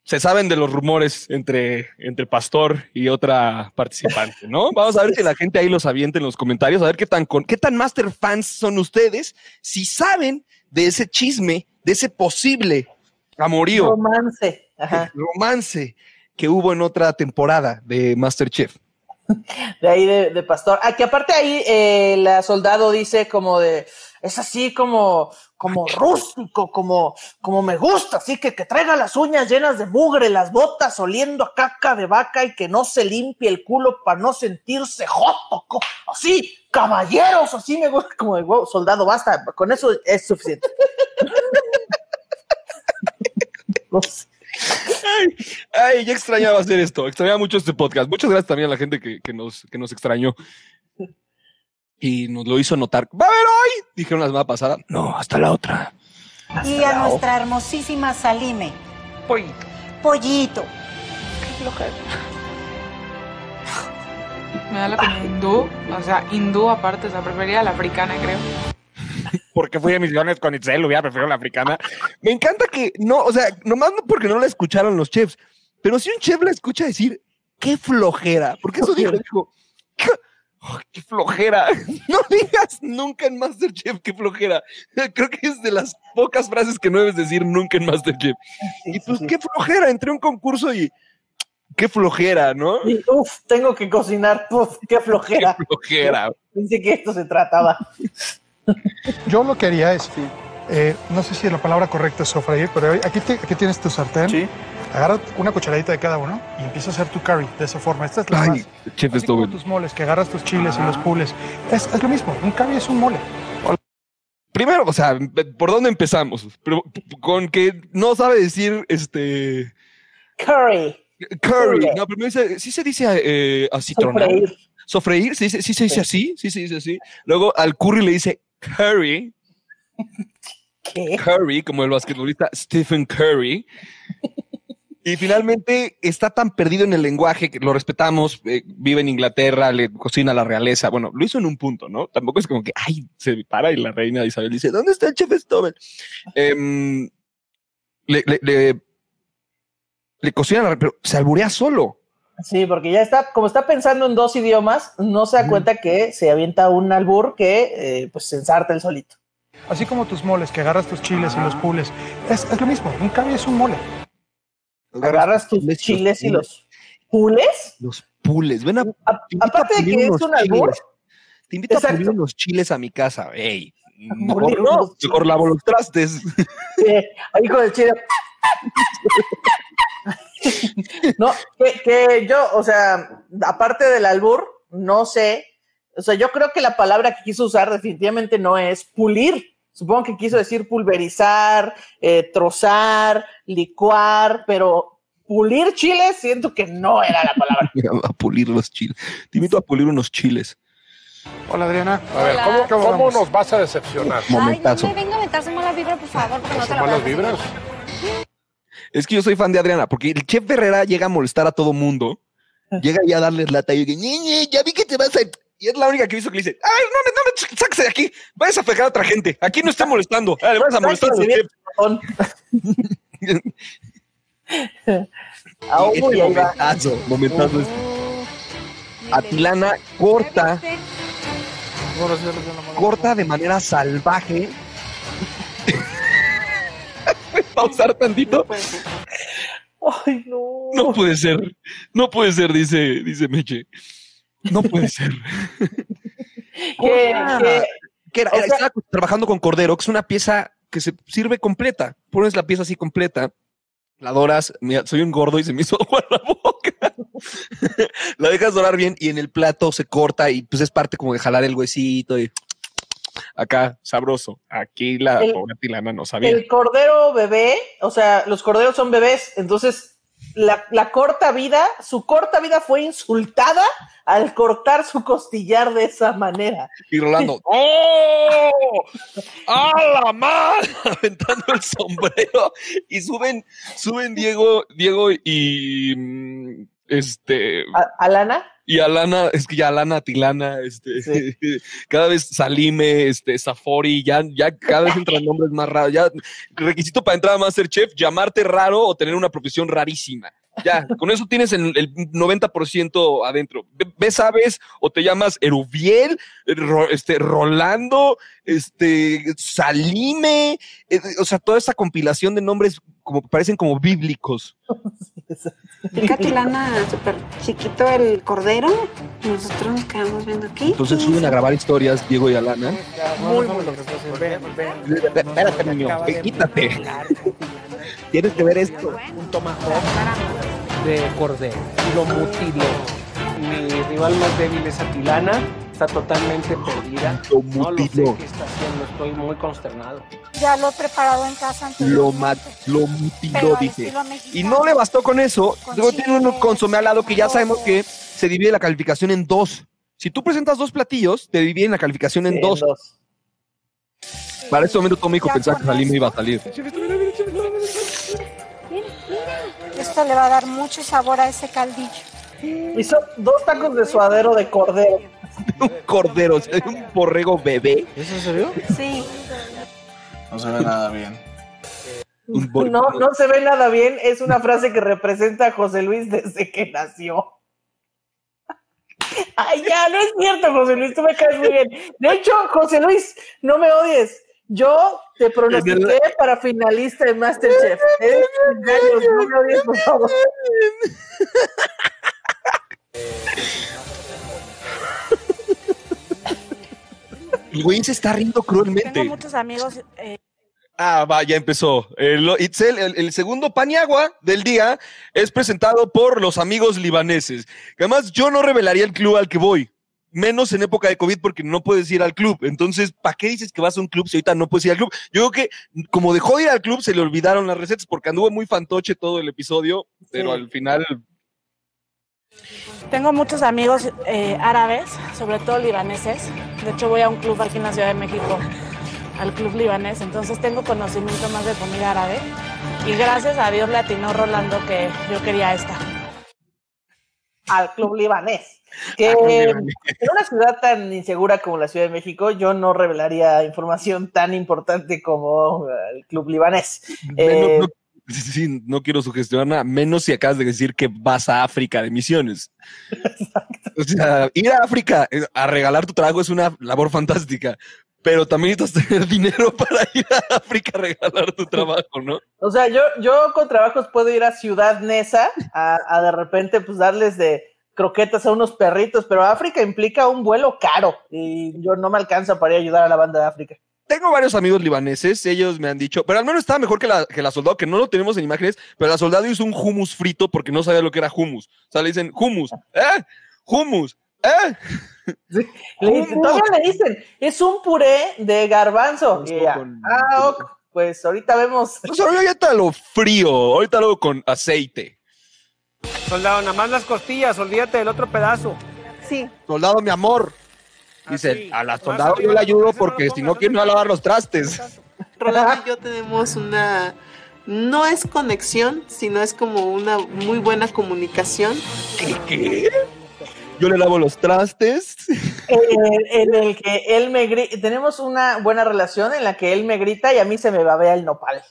Se saben de los rumores entre, entre Pastor y otra participante, ¿no? Vamos a ver si la gente ahí los avienta en los comentarios, a ver qué tan, con, qué tan Master fans son ustedes, si saben de ese chisme, de ese posible amorío, Romance. Ajá. romance que hubo en otra temporada de Masterchef. de ahí de, de pastor. Ah, que aparte ahí eh, la soldado dice como de, es así como, como rústico, como, como me gusta, así que que traiga las uñas llenas de mugre, las botas oliendo a caca de vaca y que no se limpie el culo para no sentirse joto, así, caballeros, así me gusta, como de, "Wow, soldado, basta, con eso es suficiente. Ay, ay, ya extrañaba hacer esto. Extrañaba mucho este podcast. Muchas gracias también a la gente que, que nos, que nos extrañó. Y nos lo hizo notar. ¡Va a haber hoy! Dijeron la semana pasada. No, hasta la otra. Y a nuestra hermosísima Salime. Pollito. Pollito. Me da la comida hindú, o sea, hindú aparte, o sea, preferiría la africana, creo. Porque fui a misiones con Itzel, hubiera preferido la africana. Me encanta que no, o sea, nomás no porque no la escucharon los chefs, pero si un chef la escucha decir, qué flojera, porque eso dijo, dijo, qué, oh, qué flojera. No digas nunca en Masterchef qué flojera. Creo que es de las pocas frases que no debes decir nunca en Masterchef. y pues qué flojera, entré a un concurso y qué flojera, ¿no? Y, uf, tengo que cocinar, uf, qué flojera. Qué flojera. Pensé que esto se trataba. Yo lo que haría es, eh, no sé si la palabra correcta es sofreír, pero aquí, te- aquí tienes tu sartén. Agarra una cucharadita de cada uno y empieza a hacer tu curry de esa forma. Esta es la Ay, más. chef Así como tus moles, que agarras tus chiles y los pules. Es, es lo mismo, un curry es un mole. Primero, o sea, ¿por dónde empezamos? Pero con que no sabe decir este. Curry. Curry. No, primero dice, sí se dice eh, acitronar. Sofreír. Sofreír, sí, se- sí se dice así, sí se dice así. Luego al curry le dice curry. ¿Qué? Curry, como el basquetbolista Stephen Curry. Y finalmente está tan perdido en el lenguaje que lo respetamos, eh, vive en Inglaterra, le cocina a la realeza. Bueno, lo hizo en un punto, ¿no? Tampoco es como que, ay, se para y la reina Isabel dice, ¿dónde está el chef Stobel? Em, le, le, le, le cocina, la- pero se alburea solo. Sí, porque ya está, como está pensando en dos idiomas, no se da cuenta que se avienta un albur que eh, pues se ensarta el solito. Así como tus moles, que agarras tus chiles y los pules. Es, es lo mismo, un curry es un mole. Agarras tus chiles y los pules. Los pules. Ven a, aparte a de que es un albur. Te invito Exacto. a pulir unos chiles a mi casa. Ey, mejor no, mejor lavo los trastes. Eh, ahí con el chile. No, que, que yo, o sea, aparte del albur, no sé, o sea, yo creo que la palabra que quiso usar definitivamente no es pulir. Supongo que quiso decir pulverizar, eh, trozar, licuar, pero pulir chiles siento que no era la palabra. a pulir los chiles. Te invito a pulir unos chiles. Hola, Adriana. A ver, ¿cómo, cómo nos vas a decepcionar? Momentazo. Ay, no me venga a meterse mala vibra, por favor, porque no te la malas voy a vibras? Es que yo soy fan de Adriana, porque el chef Herrera llega a molestar a todo mundo. Llega ya a darles lata y dice, ñe, ya vi que te vas a... Y es la única que he visto que le dice, ay, no, me- no, me, sáquese de aquí, vayas a pegar a otra gente, aquí no está molestando, Ah, le vas a molestar a. Ah, ahí va. momentazo, momentazo es- Atilana corta, corta de manera salvaje. ¿Puedes pausar tantito? Ay, no. No puede ser, no puede ser, dice, dice Meche. No puede ser. Que era- estaba trabajando con Cordero, que es una pieza que se sirve completa. Pones la pieza así completa, la doras. Mira, soy un gordo y se me hizo agua la boca. la dejas dorar bien y en el plato se corta y pues es parte como de jalar el huesito y acá sabroso. Aquí la El- pobre Tilana no sabía. El cordero bebé, o sea, los corderos son bebés, entonces la, la corta vida, su corta vida fue insultada al cortar su costillar de esa manera. Y Rolando, ¡oh! ¡A la madre! Aventando el sombrero. Y suben, suben Diego, Diego y mm, este. ¿Alana? Y Alana, es que ya Alana, Tilana, este, cada vez Salime, este, Safori, ya, ya cada vez entran nombres más raros. Ya, requisito para entrar a Masterchef, llamarte raro o tener una profesión rarísima. Ya, con eso tienes el, el 90% adentro. Ve- ¿Ves, sabes? O te llamas Erubiel, este, Rolando, este, Salime, eh, o sea, toda esa compilación de nombres como parecen como bíblicos. Pica Tilana súper chiquito el cordero. Nosotros nos quedamos viendo aquí. Entonces suben a grabar historias Diego y Alana. Muy, muy Espérate, niño, quítate. Tienes que ver esto. Un tomahawk de cordero. Y lo mutiló. Mi rival más débil es Atilana. Está totalmente perdida. Lo No lo sé mutiló. qué está haciendo. Estoy muy consternado. Ya lo he preparado en casa antes. Lo, lo mutiló, dice. Y no le bastó con eso. Luego tiene un consomé al lado que ya sabemos que se divide la calificación en dos. Si tú presentas dos platillos, te dividen la calificación en Sí, dos. dos. Para ese momento todo México pensaba que Salim iba a salir. Esto le va a dar mucho sabor a ese caldillo. Y son dos tacos de suadero de cordero. Un cordero, o sea, un borrego bebé. ¿Es en serio? Sí. No se ve nada bien. No, no se ve nada bien. Es una frase que representa a José Luis desde que nació. Ay, ya, no es cierto, José Luis, tú me caes muy bien. De hecho, José Luis, no me odies. Yo te pronostiqué para finalista de Masterchef. Engaños, no me odies, por favor. El güey se está riendo cruelmente. Tengo muchos amigos. eh, Ah, va, ya empezó. El, Itzel, el, el segundo paniagua del día es presentado por los amigos libaneses. Que Además, yo no revelaría el club al que voy. Menos en época de COVID porque no puedes ir al club. Entonces, ¿para qué dices que vas a un club si ahorita no puedes ir al club? Yo creo que como dejó de ir al club, se le olvidaron las recetas porque anduvo muy fantoche todo el episodio, pero al final Tengo muchos amigos eh, árabes, sobre todo libaneses. De hecho, voy a un club aquí en la Ciudad de México, al club libanés, entonces tengo conocimiento más de comida árabe. Y gracias a Dios le atinó Rolando que yo quería esta. Al club libanés. Que en una ciudad tan insegura como la Ciudad de México, yo no revelaría información tan importante como el club libanés. Eh, no, sí, no quiero sugestionar nada, menos si acabas de decir que vas a África de misiones. O sea, ir a África eh, a regalar tu trago es una labor fantástica, pero también necesitas tener dinero para ir a África a regalar tu trabajo, ¿no? O sea, yo, yo con trabajos puedo ir a Ciudad Neza a, a de repente pues darles de croquetas a unos perritos, pero África implica un vuelo caro y yo no me alcanza para ir a ayudar a la banda de África. Tengo varios amigos libaneses, ellos me han dicho, pero al menos estaba mejor que la, que la soldado, que no lo tenemos en imágenes, pero la soldado hizo un hummus frito porque no sabía lo que era hummus. O sea, le dicen hummus, ¿eh? Hummus, ¿eh? Le dicen, todavía le dicen, es un puré de garbanzo. Y ah, ok, pues ahorita vemos. O sea, ahorita lo frío, ahorita lo con aceite. Soldado, nada más las costillas, olvídate del otro pedazo. Sí. Soldado, mi amor. Dice, a la soldado yo le ayudo porque si no quiero no lavar los trastes. Rolando y yo tenemos una. No es conexión, sino es como una muy buena comunicación. ¿Qué? Yo le lavo los trastes. En, en el que él me grita, tenemos una buena relación en la que él me grita y a mí se me babea el nopal.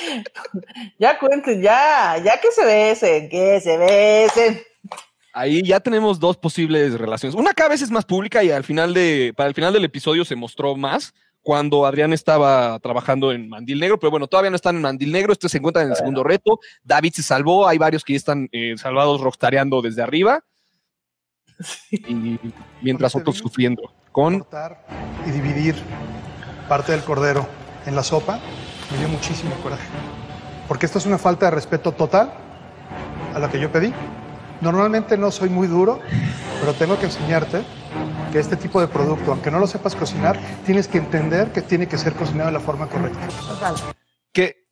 ya cuenten, ya, ya que se besen, que se besen. Ahí ya tenemos dos posibles relaciones. Una cada vez es más pública y al final de, para el final del episodio se mostró más cuando Adrián estaba trabajando en Mandil Negro, pero bueno, todavía no están en Mandil Negro, este se encuentra en el segundo reto. David se salvó, hay varios que ya están eh, salvados rockstareando desde arriba. Y mientras otros sufriendo. Con y dividir parte del cordero en la sopa me dio muchísimo coraje. Porque esto es una falta de respeto total a lo que yo pedí. Normalmente no soy muy duro, pero tengo que enseñarte que este tipo de producto, aunque no lo sepas cocinar, tienes que entender que tiene que ser cocinado de la forma correcta. que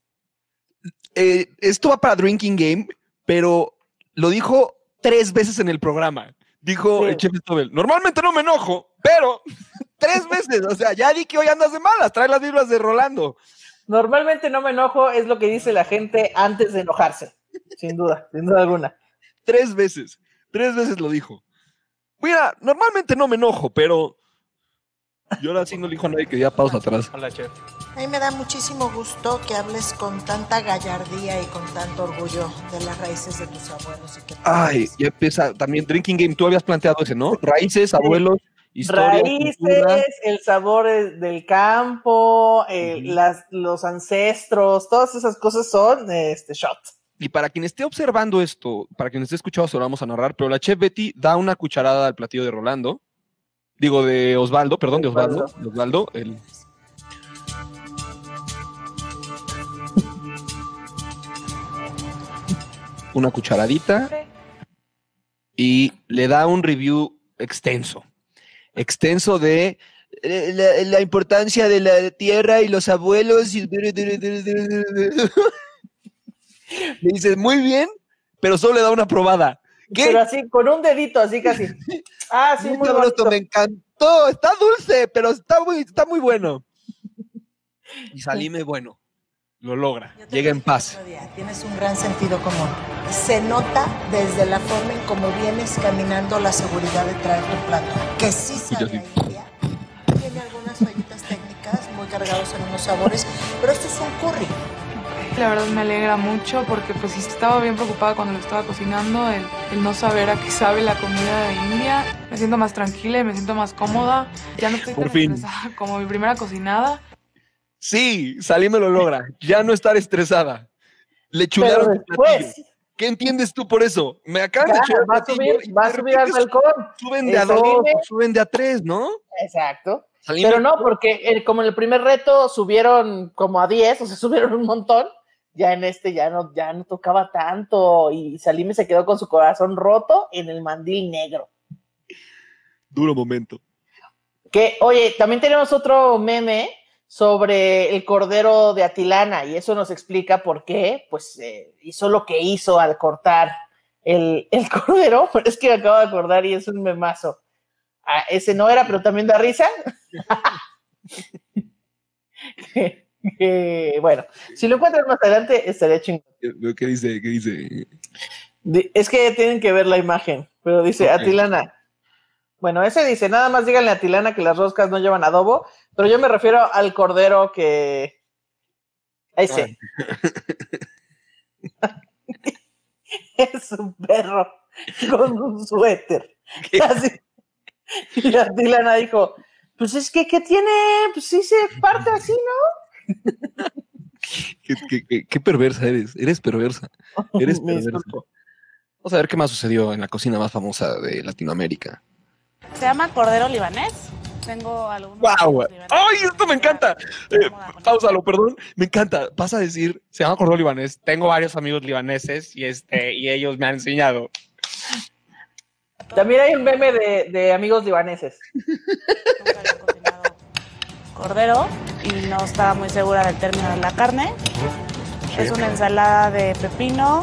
eh, esto va para Drinking Game, pero lo dijo tres veces en el programa. Dijo el chef Stobel, normalmente no me enojo, pero tres veces, o sea, ya di que hoy andas de malas, trae las biblas de Rolando. Normalmente no me enojo, es lo que dice la gente antes de enojarse. Sin duda, sin duda alguna. Tres veces, tres veces lo dijo. Mira, normalmente no me enojo, pero yo ahora sí no le dijo a nadie que diera pausa atrás. Hola, chef. A mí me da muchísimo gusto que hables con tanta gallardía y con tanto orgullo de las raíces de tus abuelos. Y que Ay, ya empieza también Drinking Game. Tú habías planteado ese, ¿no? Raíces, abuelos, historia. Raíces, cultura. el sabor eh, del campo, eh, las, los ancestros, todas esas cosas son este shot. Y para quien esté observando esto, para quien esté escuchando, se lo vamos a narrar, pero la chef Betty da una cucharada al platillo de Rolando. Digo, de Osvaldo, perdón, de Osvaldo. de Osvaldo, el... Una cucharadita. Y le da un review extenso. Extenso de eh, la, la importancia de la tierra y los abuelos. y- Le dices, muy bien, pero solo le da una probada. ¿Qué? Pero así, con un dedito, así casi. Ah, sí, muy sabroso, bonito. me encantó. Está dulce, pero está muy, está muy bueno. Y Salime, bueno, lo logra. Llega en paz. Tienes un gran sentido común. Se nota desde la forma en cómo vienes caminando la seguridad de traer tu plato. Que sí India. Tiene algunas fallitas técnicas muy cargados en unos sabores, pero esto es un curry. La verdad me alegra mucho porque pues estaba bien preocupada cuando lo estaba cocinando, el, el no saber a qué sabe la comida de India. Me siento más tranquila y me siento más cómoda. Ya no estoy Por tan fin. estresada como mi primera cocinada. Sí, Salime lo logra. Ya no estar estresada. Le chulearon el platillo. ¿Qué entiendes tú por eso? Me acaban de va a subir, va a subir al balcón. Suben de a dos, suben de a tres, ¿no? Exacto. Pero no, porque como en el primer reto subieron como a 10, o sea, subieron un montón, ya en este ya no, ya no tocaba tanto y Salime se quedó con su corazón roto en el mandil negro. Duro momento. Que, oye, también tenemos otro meme sobre el cordero de Atilana y eso nos explica por qué, pues, eh, hizo lo que hizo al cortar el, el cordero, pero es que me acabo de acordar y es un memazo. Ah, ese no era, pero también da risa. Que, bueno, si lo encuentras más adelante, estaría chingón. ¿Qué dice? ¿Qué dice? Di- Es que tienen que ver la imagen, pero dice Ok. Atilana. Bueno, ese dice, nada más díganle a Atilana que las roscas no llevan adobo, pero yo me refiero al cordero que... Ese. es un perro con un suéter. Así. Y Atilana dijo, pues es que, ¿qué tiene? Pues sí se parte así, ¿no? ¿Qué, qué- qué- qué perversa eres? Eres perversa. Eres perversa. Vamos a ver qué más sucedió en la cocina más famosa de Latinoamérica. Se llama cordero libanés. Tengo algunos. ¡Wow! ¡Ay, esto me encanta! Eh, pausalo, perdón. Me encanta. Vas a decir, se llama cordón libanés. Tengo varios amigos libaneses y, este, y ellos me han enseñado. También hay un meme de, de amigos libaneses. cordero y no estaba muy segura del término de la carne. Es una ensalada de pepino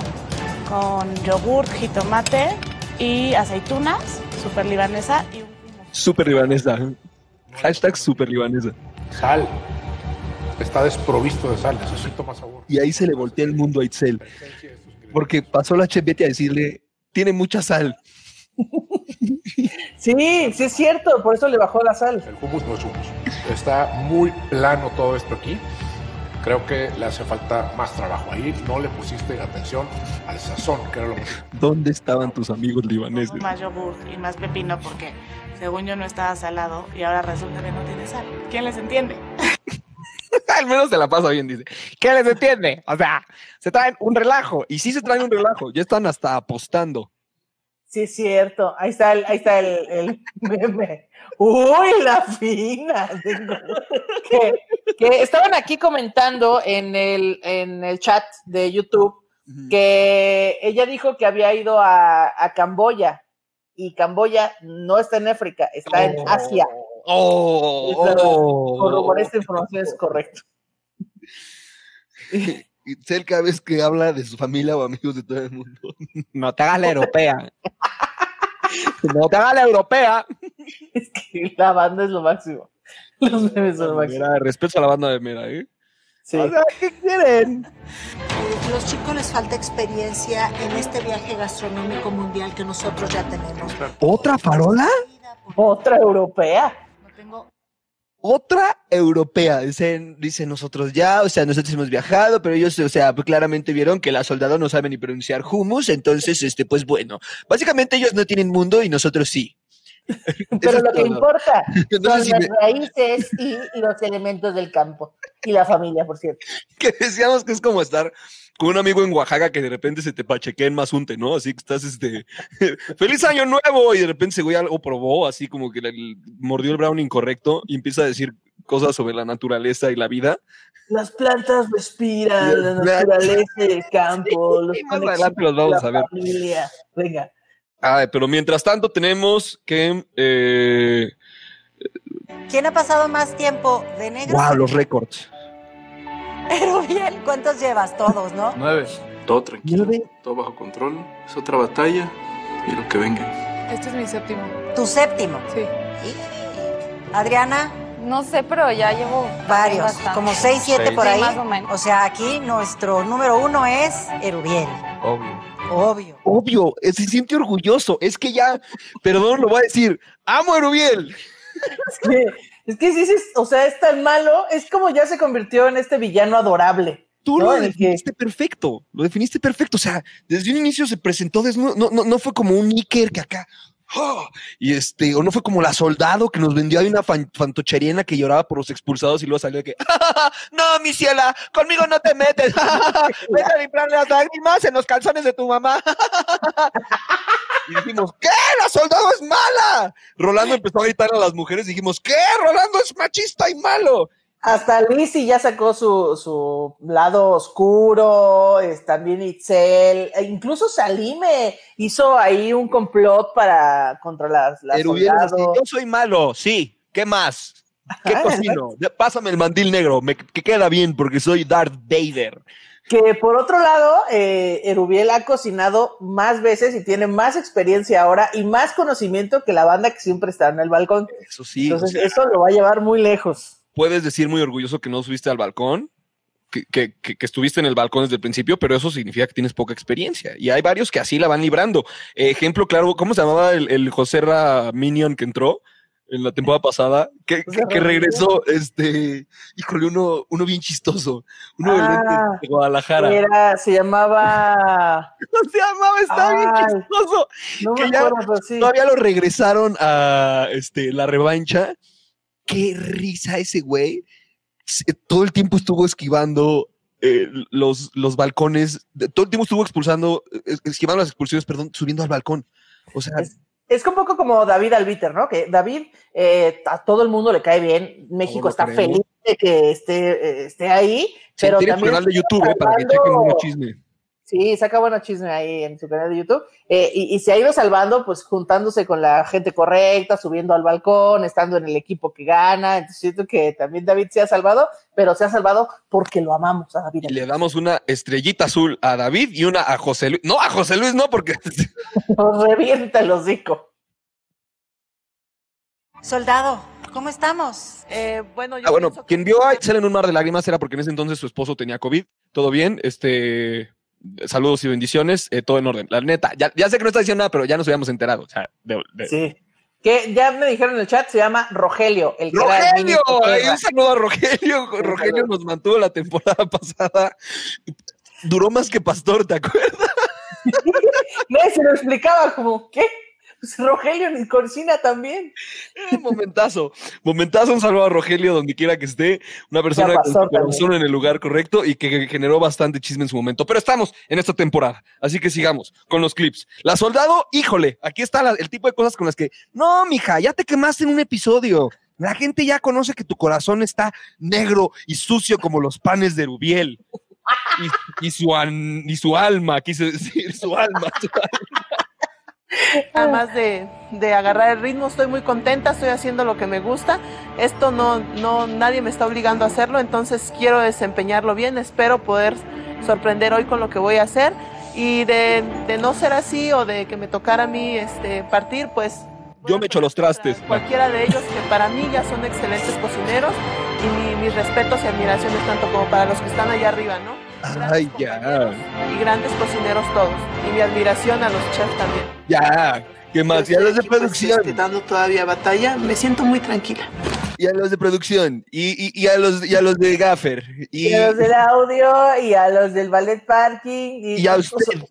con yogur, jitomate y aceitunas, super libanesa y un Super libanesa. Hashtag super libanesa. Sal. Está desprovisto de sal, necesito más sabor. Y ahí se le voltea el mundo a Itzel. Porque pasó la chef Betty a decirle, tiene mucha sal. Sí, sí es cierto, por eso le bajó la sal. El hummus no es hummus. Está muy plano todo esto aquí. Creo que le hace falta más trabajo. Ahí no le pusiste atención al sazón, que era lo que... ¿Dónde estaban tus amigos libaneses? más yogur y más pepino porque según yo no estaba salado y ahora resulta que no tiene sal. ¿Quién les entiende? Al menos se la pasa bien, dice. ¿Qué les entiende? O sea, se traen un relajo. Y sí se traen un relajo. Ya están hasta apostando. Sí, es cierto. Ahí está el, ahí está el, el meme. Uy, la fina. que, que estaban aquí comentando en el, en el chat de YouTube que ella dijo que había ido a, a Camboya y Camboya no está en África, está en Asia. Oh, oh, Corroboré esta información, es correcto. Itzel cada vez que habla de su familia o amigos de todo el mundo. No te hagas la europea. no te hagas la europea. Es que la banda es lo máximo. Los memes son lo máximo. Mira, respeto a la banda de Mera, ¿eh? Sí. O sea, ¿qué quieren? Los chicos les falta experiencia en este viaje gastronómico mundial que nosotros ya tenemos. ¿Otra farola? Otra europea. Otra europea, dicen, dicen nosotros ya, o sea, nosotros hemos viajado, pero ellos, o sea, pues claramente vieron que las soldados no saben ni pronunciar hummus, entonces, este, pues bueno, básicamente ellos no tienen mundo y nosotros sí. Pero lo que importa No son si las me- raíces y los elementos del campo. Y la familia, por cierto. que decíamos que es como estar con un amigo en Oaxaca que de repente se te pachequea en Mazunte, ¿no? Así que estás, este, ¡Feliz Año Nuevo! Y de repente ese güey algo probó, así como que le- le mordió el brown incorrecto y empieza a decir cosas sobre la naturaleza y la vida. Las plantas respiran, la naturaleza del campo, los más adelante los vamos a ver. familia. Venga. Ay, pero mientras tanto tenemos que... Eh, ¿Quién ha pasado más tiempo de negro? wow, los récords. Pero bien, ¿cuántos llevas? Todos, ¿no? Nueve. Todo tranquilo, todo bajo control. Es otra batalla y lo que venga. Este es mi séptimo. Tu séptimo. Sí. Adriana. No sé, pero ya llevo Varios, bastante. como seis, siete por Sí, ahí. más o menos. O sea, aquí nuestro número uno es Erubiel. Obvio. Obvio. Obvio, eh, se siente orgulloso. Es que ya, perdón, lo voy a decir. ¡Amo a Erubiel! Es que, es que sí, sí, o sea, es tan malo, es como ya se convirtió en este villano adorable. Tú ¿no? lo que- definiste perfecto, lo definiste perfecto. O sea, desde un inicio se presentó desnudo, no, no, no fue como un Iker que acá. ¡Oh! Y este, o no fue como la soldado que nos vendió ahí una fan- la que lloraba por los expulsados y luego salió de que, no, mi ciela, conmigo no te metes. Vete a limpiar las lágrimas en los calzones de tu mamá. y dijimos, ¿qué? La soldado es mala. Rolando empezó a gritar a las mujeres y dijimos, ¿qué? Rolando es machista y malo. Hasta Lizzy ya sacó su, su lado oscuro, es, también Itzel, e incluso Salime hizo ahí un complot para contra las, las así, yo soy malo, sí. ¿Qué más? ¿Qué Ajá, cocino? Pásame el mandil negro, me, que queda bien porque soy Darth Vader. Que por otro lado, eh, Erubiel ha cocinado más veces y tiene más experiencia ahora y más conocimiento que la banda que siempre está en el balcón. Eso sí. Entonces, o sea, eso lo va a llevar muy lejos. Puedes decir muy orgulloso que no subiste al balcón, que, que- que- que estuviste en el balcón desde el principio, pero eso significa que tienes poca experiencia. Y hay varios que así la van librando. Ejemplo claro, ¿cómo se llamaba el, el José Ra Minion que entró? En la temporada pasada, que, regresó, este, híjole, uno, uno bien chistoso, uno de Ah, de Guadalajara. Era, se llamaba. ¿Cómo se llamaba? Estaba bien chistoso. No me que ya acuerdo, pero sí. todavía lo regresaron a este, la revancha. Qué risa ese güey. Todo el tiempo estuvo esquivando eh, los, los balcones. Todo el tiempo estuvo expulsando, esquivando las expulsiones, perdón, subiendo al balcón. O sea, Es un poco como David Albiter, ¿no? Que David eh, a todo el mundo le cae bien. México está feliz de que esté, eh, esté ahí. Sí, pero tiene también canal de está YouTube eh, para que chequen un chisme. Sí, saca bueno chisme ahí en su canal de YouTube. Eh, y, y se ha ido salvando, pues juntándose con la gente correcta, subiendo al balcón, estando en el equipo que gana. Entonces siento que también David se ha salvado, pero se ha salvado porque lo amamos a David. Y le damos una estrellita azul a David y una a José Luis. No, a José Luis no, porque Nos revienta el hocico. Soldado, ¿cómo estamos? Eh, bueno, yo Ah, bueno, que- quien vio a Itzel en un mar de lágrimas era porque en ese entonces su esposo tenía COVID. Todo bien, este. Saludos y bendiciones, eh, todo en orden. La neta, ya, ya sé que no está diciendo nada, pero ya nos habíamos enterado. O sea, de- de- Sí. Que ya me dijeron en el chat, se llama Rogelio. El que era el ¡Rogelio! era. Un saludo a Rogelio. Rogelio nos mantuvo la temporada pasada. Duró más que Pastor, ¿te acuerdas? Nadie se lo explicaba como, ¿qué? Pues Rogelio ni Corcina también. Eh, momentazo. Momentazo, un saludo a Rogelio donde quiera que esté. Una persona con en el lugar correcto y que generó bastante chisme en su momento. Pero estamos en esta temporada, así que sigamos con los clips. La soldado, híjole, aquí está la- el tipo de cosas con las que, no, mija, ya te quemaste en un episodio. La gente ya conoce que tu corazón está negro y sucio como los panes de Rubiel. Y, y su, an- y su alma, quise decir, su alma. su alma. Además de, de agarrar el ritmo, estoy muy contenta, estoy haciendo lo que me gusta. Esto no, no, nadie me está obligando a hacerlo, entonces quiero desempeñarlo bien. Espero poder sorprender hoy con lo que voy a hacer. Y de, de no ser así o de que me tocara a mí este, partir, pues Yo me echo los trastes. cualquiera de ellos que para mí ya son excelentes cocineros y mi- mis respetos y admiraciones tanto como para los que están allá arriba, ¿no? Ay, ya. Y grandes cocineros todos. Y mi admiración a los chefs también. Ya. ¿Qué más? Y a los de producción. Este, dando todavía batalla, me siento muy tranquila. Y a los de producción. Y, y, y a, los, y a los de Gaffer. Y, Y a los del audio y a los del ballet parking. Y, y a usted.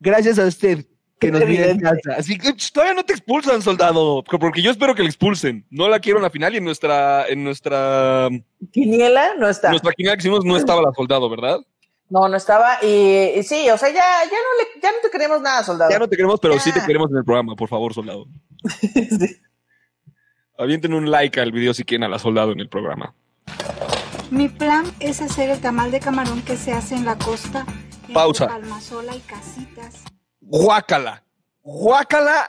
Gracias a usted que nos viene en casa. Así que todavía no te expulsan, soldado. Porque yo espero que le expulsen. No la quiero en la final y en nuestra. En nuestra, Quiniela no está. nuestra quiniela que hicimos no estaba la soldado, ¿verdad? No, no estaba. Y, y sí, o sea, ya, ya, no le, ya no te queremos nada, soldado. Ya no te queremos, pero sí te queremos en el programa, por favor, soldado. Avienten un like al video si quieren a la soldado en el programa. Mi plan es hacer el tamal de camarón que se hace en la costa. Pausa. Palmasola y Casitas. Guácala. Guácala.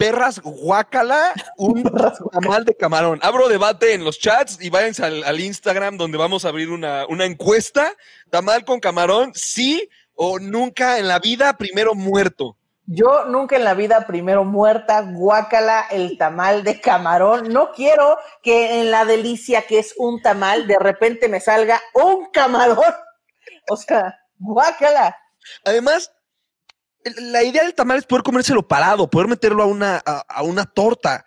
Perras, guácala. Un tamal de camarón. Abro debate en los chats y váyanse al, al Instagram donde vamos a abrir una, una encuesta. Tamal con camarón, sí o nunca en la vida, primero muerto. Yo nunca en la vida primero muerta, guácala el tamal de camarón. No quiero que en la delicia que es un tamal, de repente me salga un camarón. O sea, guácala. Además, la idea del tamal es poder comérselo parado, poder meterlo a una, a, a una torta,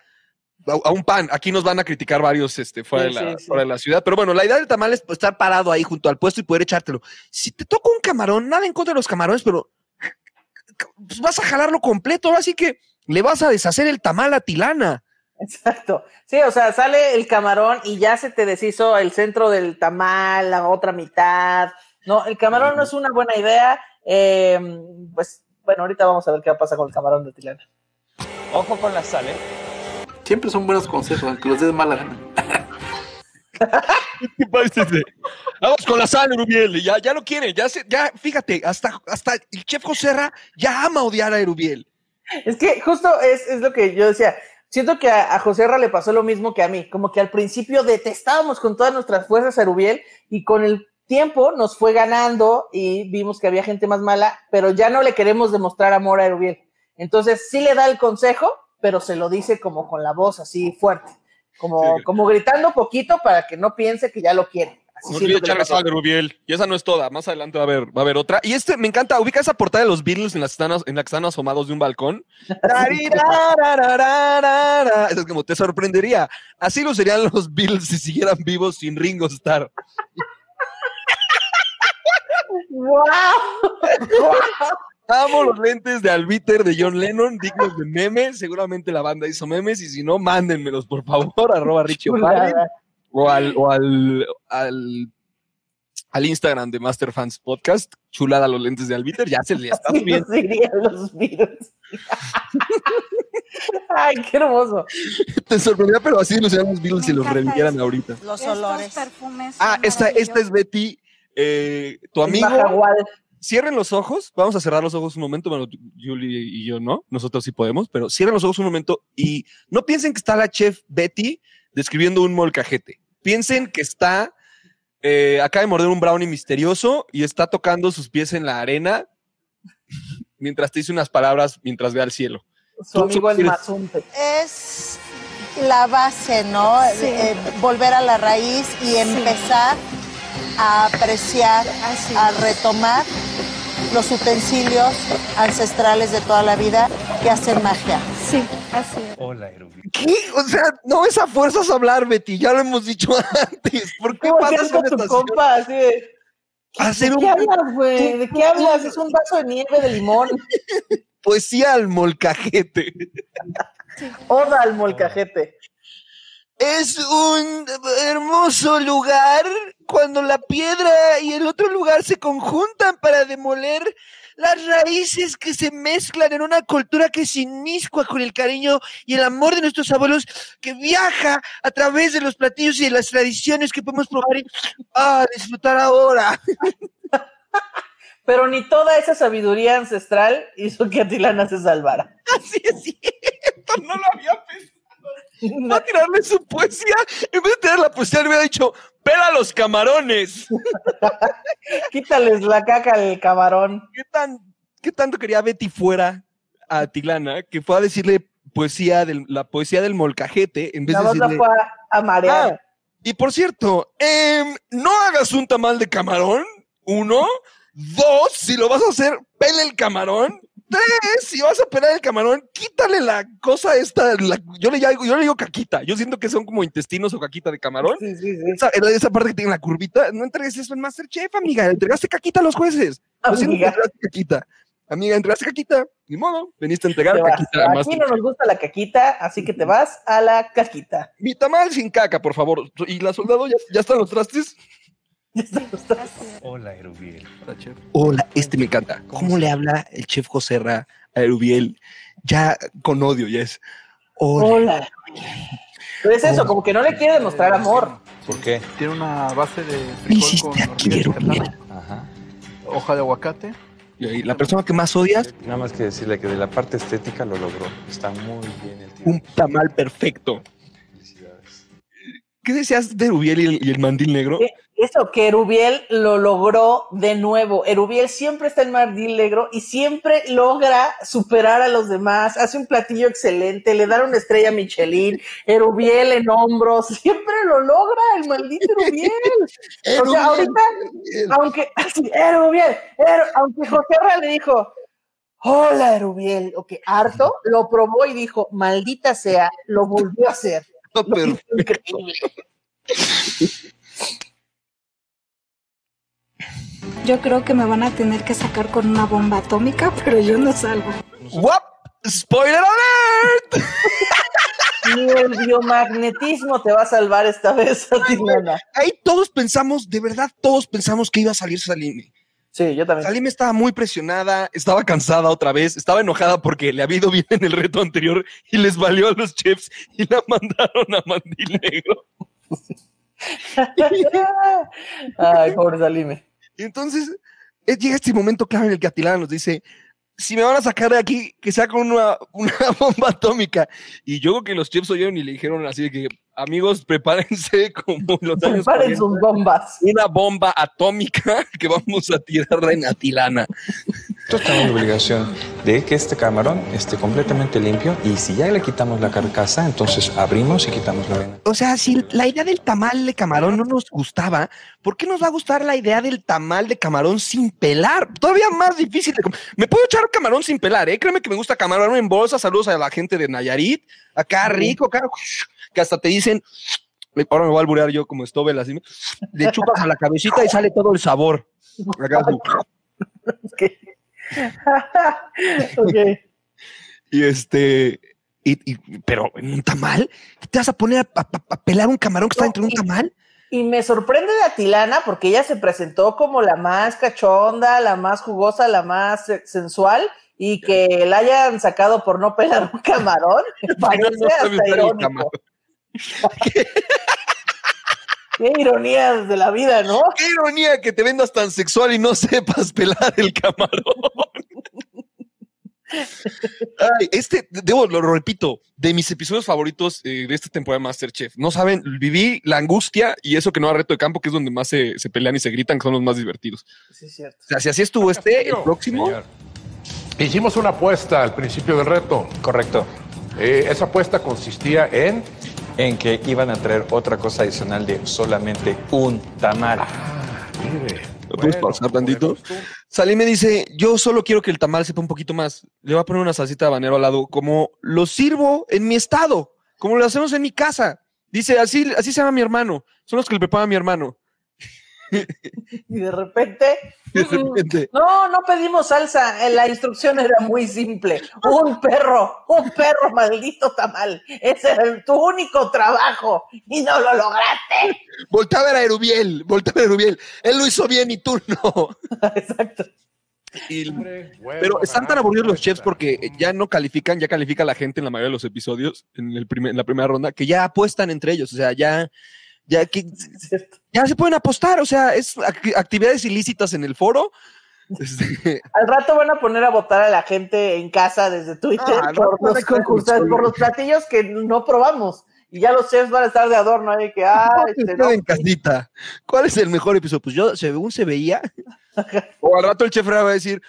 a, a un pan. Aquí nos van a criticar varios este, fuera, Sí, de la, sí, sí. fuera de la ciudad, pero bueno, la idea del tamal es estar parado ahí junto al puesto y poder echártelo. Si te toca un camarón, nada en contra de los camarones, pero pues, vas a jalarlo completo, ahora sí que le vas a deshacer el tamal a Tilana. Exacto. Sí, o sea, sale el camarón y ya se te deshizo el centro del tamal, la otra mitad. No, el camarón no es una buena idea. Eh, pues bueno, ahorita vamos a ver qué pasa con el camarón de Tilana. Ojo con la sal, ¿eh? Siempre son buenos consejos, aunque los des mala gana. ¿Qué pasa? Vamos con la sal, Erubiel. Ya, ya lo quiere, ya, se, ya, fíjate, hasta, hasta el chef Joserra ya ama odiar a Erubiel. Es que justo es, es lo que yo decía. Siento que a, a José Ra le pasó lo mismo que a mí. Como que al principio detestábamos con todas nuestras fuerzas a Erubiel y con el tiempo nos fue ganando y vimos que había gente más mala, pero ya no le queremos demostrar amor a Erubiel. Entonces sí le da el consejo, pero se lo dice como con la voz así fuerte, como, como gritando poquito para que no piense que ya lo quiere. Así No echarle Erubiel. Y esa no es toda. Más adelante va a haber, va a haber otra. Y este me encanta. Ubica esa portada de los Beatles en la que están, en la que están asomados de un balcón. Es como te sorprendería. Así lo serían los Beatles si siguieran vivos sin Ringo Starr. ¡Wow! Amo los lentes de Albiter de John Lennon, dignos de memes. Seguramente la banda hizo memes y si no, mándenmelos, por favor, arroba Richie o al, o al, al, al Instagram de Master Fans Podcast. Chulada los lentes de Albiter, ya se le está subiendo. los virus. Ay, qué hermoso. Te sorprendió, pero así nos llamamos Beatles si los revivieran ahorita. Los Estos olores. perfumes. Ah, esta, esta es. Betty, eh, tu amigo. Cierren los ojos, vamos a cerrar los ojos un momento, bueno, Julie y yo no, nosotros sí podemos, pero cierren los ojos un momento y no piensen que está la chef Betty describiendo un molcajete. Piensen que está, eh, acaba de morder un brownie misterioso y está tocando sus pies en la arena mientras te dice unas palabras mientras ve al cielo. Su Tú- amigo tú el. Es la base, ¿no? Sí. Eh, volver a la raíz y empezar a apreciar, a retomar los utensilios ancestrales de toda la vida que hacen magia. Sí, así es. Hola, Erubi. ¿Qué? O sea, no es a fuerzas hablar, Betty, ya lo hemos dicho antes. ¿Por qué ¿Cómo pasas con tu compa? Así de, Hacer ¿De un qué hablas, güey? ¿De qué hablas? Es un vaso de nieve de limón. poesía al molcajete. Oda al molcajete. Es un hermoso lugar cuando la piedra y el otro lugar se conjuntan para demoler las raíces que se mezclan en una cultura que se inmiscua con el cariño y el amor de nuestros abuelos, que viaja a través de los platillos y de las tradiciones que podemos probar y ah, disfrutar ahora. Pero ni toda esa sabiduría ancestral hizo que Atilana se salvara. Así es cierto, no lo. Va a tirarle su poesía. En vez de tirar la poesía, le hubiera dicho, pela los camarones. Quítales la caca al camarón. ¿Qué, tan, ¿Qué tanto quería Betty fuera a Atilana que fue a decirle poesía del, la poesía del molcajete en vez Nada de la decirle... fue a, a marear. Ah, y por cierto, em, no hagas un tamal de camarón, uno. Dos, si lo vas a hacer, pele el camarón. Tres, si vas a pelar el camarón, quítale la cosa esta, la- yo, le yo le digo caquita. Yo siento que son como intestinos o caquita de camarón. Sí, sí, sí. Esa, esa parte que tiene la curvita, no entregues eso en Masterchef, amiga. Entregaste caquita a los jueces. Yo siento que Amiga. entregaste caquita. Amiga, entregaste caquita. Ni modo, veniste a entregar caquita a Aquí no nos gusta la caquita, así que te vas a la caquita. Mi tamal sin caca, por favor. Y la soldado, ¿ya, ya están los trastes? Hola, Erubiel. Hola, este me encanta. ¿Cómo le habla el chef Joserra a Erubiel? Ya con odio, ya es. Hola. Hola. Pero es eso, como que no le quiere demostrar amor. ¿Por qué? Tiene una base de ¿Qué frijol hiciste con aquí, Erubiel? Ajá. hoja de aguacate. Y ahí, la persona que más odias, Nada más que decirle que de la parte estética lo logró. Está muy bien el tío. un tamal perfecto. Felicidades. ¿Qué decías de Erubiel y el, y el mandil negro? Eso, que Erubiel lo logró de nuevo. Erubiel siempre está en Mardil Negro y siempre logra superar a los demás. Hace un platillo excelente, le da una estrella a Michelin, Erubiel en hombros, siempre lo logra el maldito Erubiel. o sea, ahorita, aunque, así, Erubiel, Eru- aunque José Ra le dijo, hola Erubiel, ok, harto, lo probó y dijo, maldita sea, lo volvió a hacer. No, pero- Increíble. Yo creo que me van a tener que sacar con una bomba atómica, pero yo no salgo. ¡Wap! ¡Spoiler alert! Ni el biomagnetismo te va a salvar esta vez, Atilana. Ahí todos pensamos, de verdad, todos pensamos que iba a salir Salime. Sí, yo también. Salime estaba muy presionada, estaba cansada otra vez, estaba enojada porque le había ido bien en el reto anterior y les valió a los chefs y la mandaron a Mandil Negro. Ay, pobre Salime. Y entonces eh, llega este momento clave en el que Atilana nos dice, si me van a sacar de aquí, que sea con una, una bomba atómica. Y yo creo que los chefs oyeron y le dijeron así de que, amigos, prepárense como los años Preparen 40, sus bombas. una bomba atómica que vamos a tirarla en Atilana. Nosotros tenemos la obligación de que este camarón esté completamente limpio y si ya le quitamos la carcasa, entonces abrimos y quitamos la vena. O sea, si la idea del tamal de camarón no nos gustaba, ¿por qué nos va a gustar la idea del tamal de camarón sin pelar? Todavía más difícil. De me puedo echar camarón sin pelar, ¿eh? Créeme que me gusta camarón en bolsa. Saludos a la gente de Nayarit. Acá rico, acá, que hasta te dicen, ahora me voy a alburear yo como Stobel, así, le chupas a la cabecita y sale todo el sabor. Ok. y este, y, y- pero en un tamal, ¿qué te vas a poner a, a- a pelar un camarón que está dentro de un tamal? Y me sorprende de Atilana porque ella se presentó como la más cachonda, la más jugosa, la más sensual, y que la hayan sacado por no pelar un camarón, parece no sabe hasta irónico. Qué ironías de la vida, ¿no? Qué ironía que te vendas tan sexual y no sepas pelar el camarón. Ay, este, debo, lo repito, de mis episodios favoritos eh, de esta temporada de Masterchef. No saben, viví la angustia y eso que no a reto de campo, que es donde más se, se pelean y se gritan, que son los más divertidos. Sí, es cierto. O sea, si así estuvo este, el próximo. Señor. Hicimos una apuesta al principio del reto. Correcto. Eh, esa apuesta consistía en... En que iban a traer otra cosa adicional de solamente un tamal. Mire, ¿Lo puedes pausar tantito? Salí me dice, yo solo quiero que el tamal sepa un poquito más. Le voy a poner una salsita de habanero al lado, como lo sirvo en mi estado, como lo hacemos en mi casa. Dice, así, así se llama mi hermano. Son los que le prepara mi hermano. Y de repente, De repente. no, no pedimos salsa, eh, la instrucción era muy simple. Un perro, un perro maldito tamal. Ese era el- tu único trabajo y no lo lograste. Voltea a ver a Erubiel, voltea a ver a Erubiel. Él lo hizo bien y tú no. Exacto. Y- pero están tan aburridos los chefs porque ya no califican, ya califica la gente en la mayoría de los episodios, en, el primer- en la primera ronda, que ya apuestan entre ellos. O sea, ya, ya, que, ya se pueden apostar. O sea, es ac- actividades ilícitas en el foro. Este, Al rato van a poner a votar a la gente en casa desde Twitter Ah, por los concursantes, por los platillos que no probamos. Y ya los chefs van a estar de adorno ahí que, ah, este, no, en casita. ¿Cuál es el mejor episodio? Pues yo, según se veía. o al rato el chef va a decir,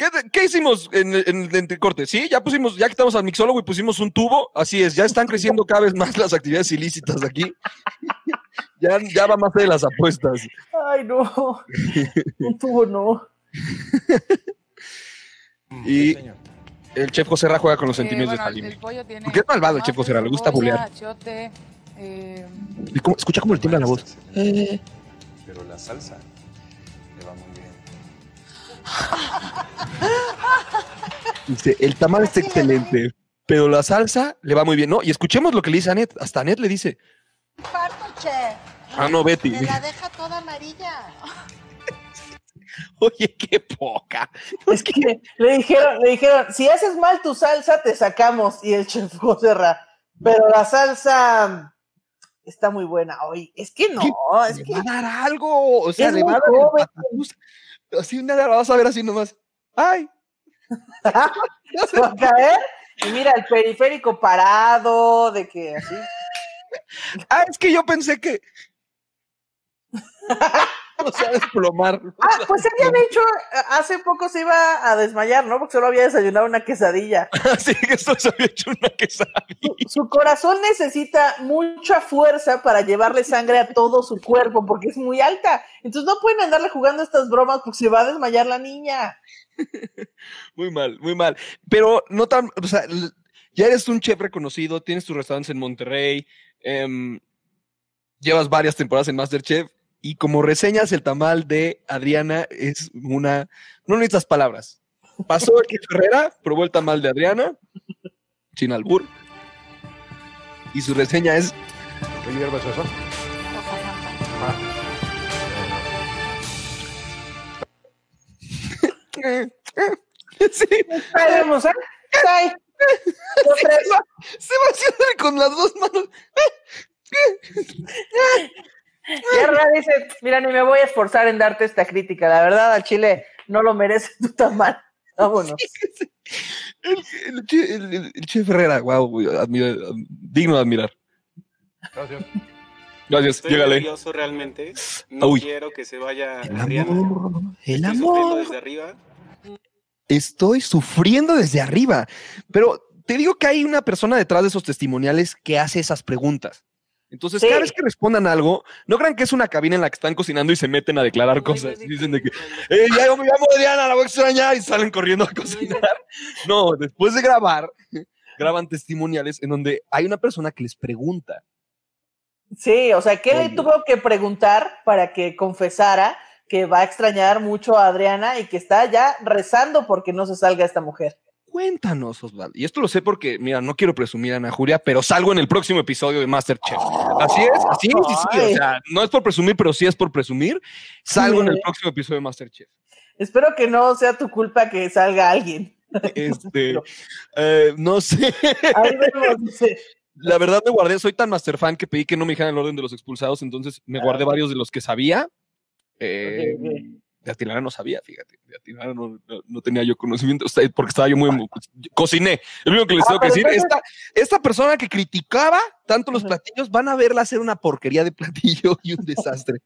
¿qué, qué hicimos en, el- en el entrecorte? Sí, ya pusimos, ya quitamos al mixólogo y pusimos un tubo. Así es, ya están creciendo cada vez más las actividades ilícitas aquí. ya, ya va más de las apuestas. Ay, no. Un tubo no. Y el chef José Ra juega con los Eh, sentimientos bueno, de pollo tiene Porque es malvado el chef José Ra, le gusta bulear. eh, escucha cómo le tiembla la voz. Eh, Pero la salsa dice, el tamal está excelente, pero la salsa le va muy bien, ¿no? Y escuchemos lo que le dice Anet. Hasta Anet le dice, Parto, chef. ah, no, Betty. Me la deja toda amarilla. Oye, qué poca. Es que le dijeron, le dijeron, si haces mal tu salsa, te sacamos. Y el chef José Ra, pero la salsa está muy buena. Oye, es que no, es Le que va a dar algo. O sea, Es le va a dar. Así nada, la vas a ver así nomás. ¡Ay! se va a caer. Y mira, el periférico parado, de que así. Ah, es que yo pensé que. o sea, desplomar. Ah, pues había dicho, hace poco se iba a desmayar, ¿no? Porque solo había desayunado una quesadilla. Así que esto se había hecho una quesadilla. Su corazón necesita mucha fuerza para llevarle sangre a todo su cuerpo porque es muy alta. Entonces no pueden andarle jugando estas bromas porque se va a desmayar la niña. Muy mal, muy mal. Pero no tan. O sea, ya eres un chef reconocido, tienes tus restaurantes en Monterrey, em, llevas varias temporadas en Masterchef. Y como reseñas el tamal de Adriana, es una. No necesitas palabras. Pasó aquí Ferrera, probó el tamal de Adriana, sin albur. Y su reseña es. ¿Qué hierba es esa? Sí. Ahí vemos, ¿eh? Ay, Se va, se va haciendo con las dos manos. Y Herrera dice, mira, ni me voy a esforzar en darte esta crítica. La verdad, al Chile no lo merece tu tamal. Vámonos. El, el, che- el- el- el chef Herrera, wow, digno de admirar. Gracias. Gracias, Estoy llégale. nervioso realmente. No Uy. quiero que se vaya El Adriana. amor, el Estoy sufriendo desde arriba. Estoy sufriendo desde arriba. Pero te digo que hay una persona detrás de esos testimoniales que hace esas preguntas. Entonces, Sí. cada vez que respondan algo, no crean que es una cabina en la que están cocinando y se meten a declarar cosas. Dicen de que, eh, ya yo me llamo Adriana, la voy a extrañar, y salen corriendo a cocinar. No, después de grabar, graban testimoniales en donde hay una persona que les pregunta. Sí, o sea, ¿qué le tuvo que preguntar para que confesara que va a extrañar mucho a Adriana y que está ya rezando porque no se salga esta mujer? Cuéntanos, Osvaldo. Y esto lo sé porque, mira, no quiero presumir a Ana Julia, pero salgo en el próximo episodio de Masterchef. Así es, así es, sí. O sea, no es por presumir, pero sí es por presumir. Salgo en el próximo episodio de Masterchef. Espero que no sea tu culpa que salga alguien. Este, eh, no sé. Ahí vemos, dice. La verdad me guardé, soy tan master fan que pedí que no me dijeran el orden de los expulsados, entonces me guardé varios de los que sabía. Eh. De Atilana no sabía, fíjate. De Atilana no, no- no tenía yo conocimiento, porque estaba yo muy... Cociné. Es lo único que les Ah, tengo que decir. Esta, esta persona que criticaba tanto los platillos, van a verla hacer una porquería de platillo y un desastre.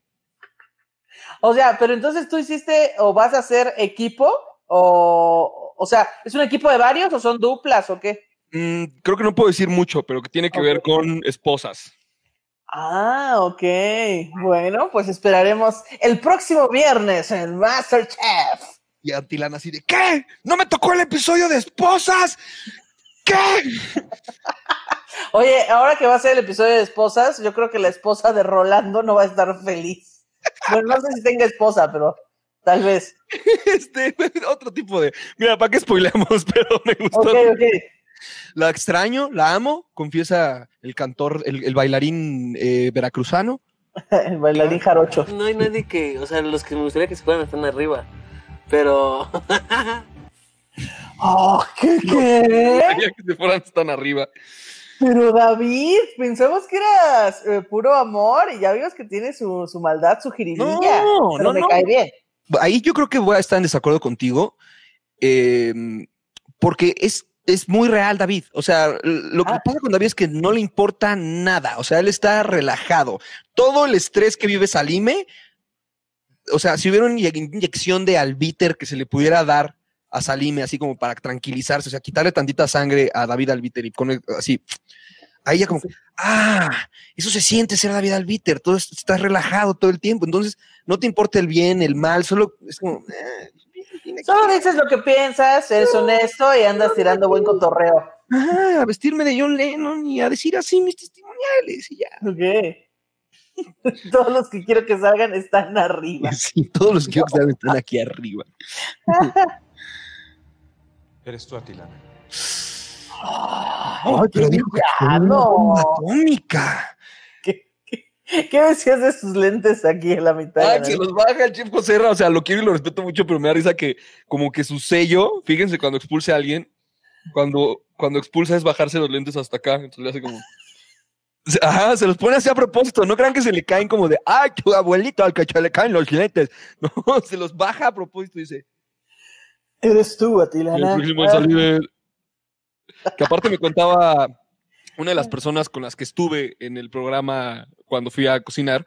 O sea, pero entonces tú hiciste o vas a hacer equipo o, o sea, ¿es un equipo de varios o son duplas o qué? Mm, creo que no puedo decir mucho, pero que tiene que ver con esposas. Ah, ok. Bueno, pues esperaremos el próximo viernes en el Masterchef. Y Atilana así de, ¿qué? ¿No me tocó el episodio de esposas? ¿Qué? Oye, ahora que va a ser el episodio de esposas, yo creo que la esposa de Rolando no va a estar feliz. Bueno, no sé si tenga esposa, pero tal vez. Este, otro tipo de. Mira, ¿para qué spoileamos? Pero me gustó. Ok, ok. La extraño, la amo, confiesa el cantor, el, el bailarín eh, veracruzano. el bailarín jarocho. No hay nadie que, o sea, los que me gustaría que se fueran están arriba. Pero. Oh, ¿qué, qué? Quería que se fueran tan arriba. Pero David, pensamos que eras eh, puro amor y ya vimos que tiene su, su maldad, su jiribilla. No, pero no, me no. cae bien. Ahí yo creo que voy a estar en desacuerdo contigo. eh, porque es, es muy real, David. O sea, lo que pasa con David es que no le importa nada. O sea, él está relajado. Todo el estrés que vive Salime, o sea, si hubiera una inye- inyección de albiter que se le pudiera dar a Salime, así como para tranquilizarse, o sea, quitarle tantita sangre a David Albiter y poner así, ahí ya como, ah, eso se siente ser David Albiter, todo es- estás relajado todo el tiempo, entonces no te importa el bien, el mal, solo es como, eh, Solo dices lo que piensas, eres honesto y andas tirando buen cotorreo. ah, a vestirme de John Lennon y a decir así mis testimoniales y ya. Ok. Todos los que quiero que salgan están arriba. Sí, todos los que quiero que salgan están aquí arriba. Eres tú, Atilana. Ay, pero dijo que no. atómica. ¿Qué decías de sus lentes aquí en la mitad? Ay, se los baja el Chef Joserra, o sea, lo quiero y lo respeto mucho, pero me da risa que como que su sello, fíjense cuando expulse a alguien, cuando, cuando expulsa es bajarse los lentes hasta acá, entonces le hace como... Ajá, se los pone así a propósito, no crean que se le caen como de, ay, tu abuelito al que le caen los lentes. No, se los baja a propósito y dice, Eres tú, el Atilana. próximo es salir. Que aparte me contaba una de las personas con las que estuve en el programa cuando fui a cocinar,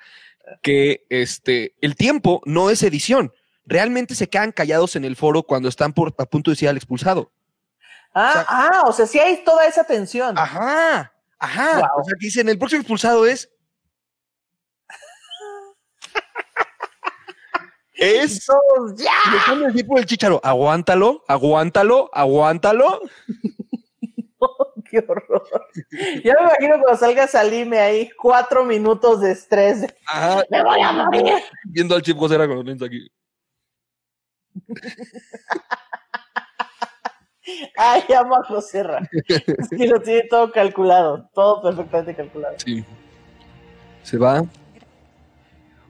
que este, el tiempo no es edición. Realmente se quedan callados en el foro cuando están por, a punto de decir al expulsado. Ah, ah, o sea, sí hay toda esa tensión. Ajá, ajá. O sea, dicen, el próximo expulsado es... Es. ¡Ya! Y le pone así por el chicharo. Aguántalo, aguántalo, aguántalo. Qué horror. Ya me imagino cuando salga Salime ahí, cuatro minutos de estrés. de, Ajá. ¡Me voy a morir! Viendo al Chef José con los lentes aquí. Ay, amo a José. Es que lo tiene todo calculado, todo perfectamente calculado. Sí. Se va.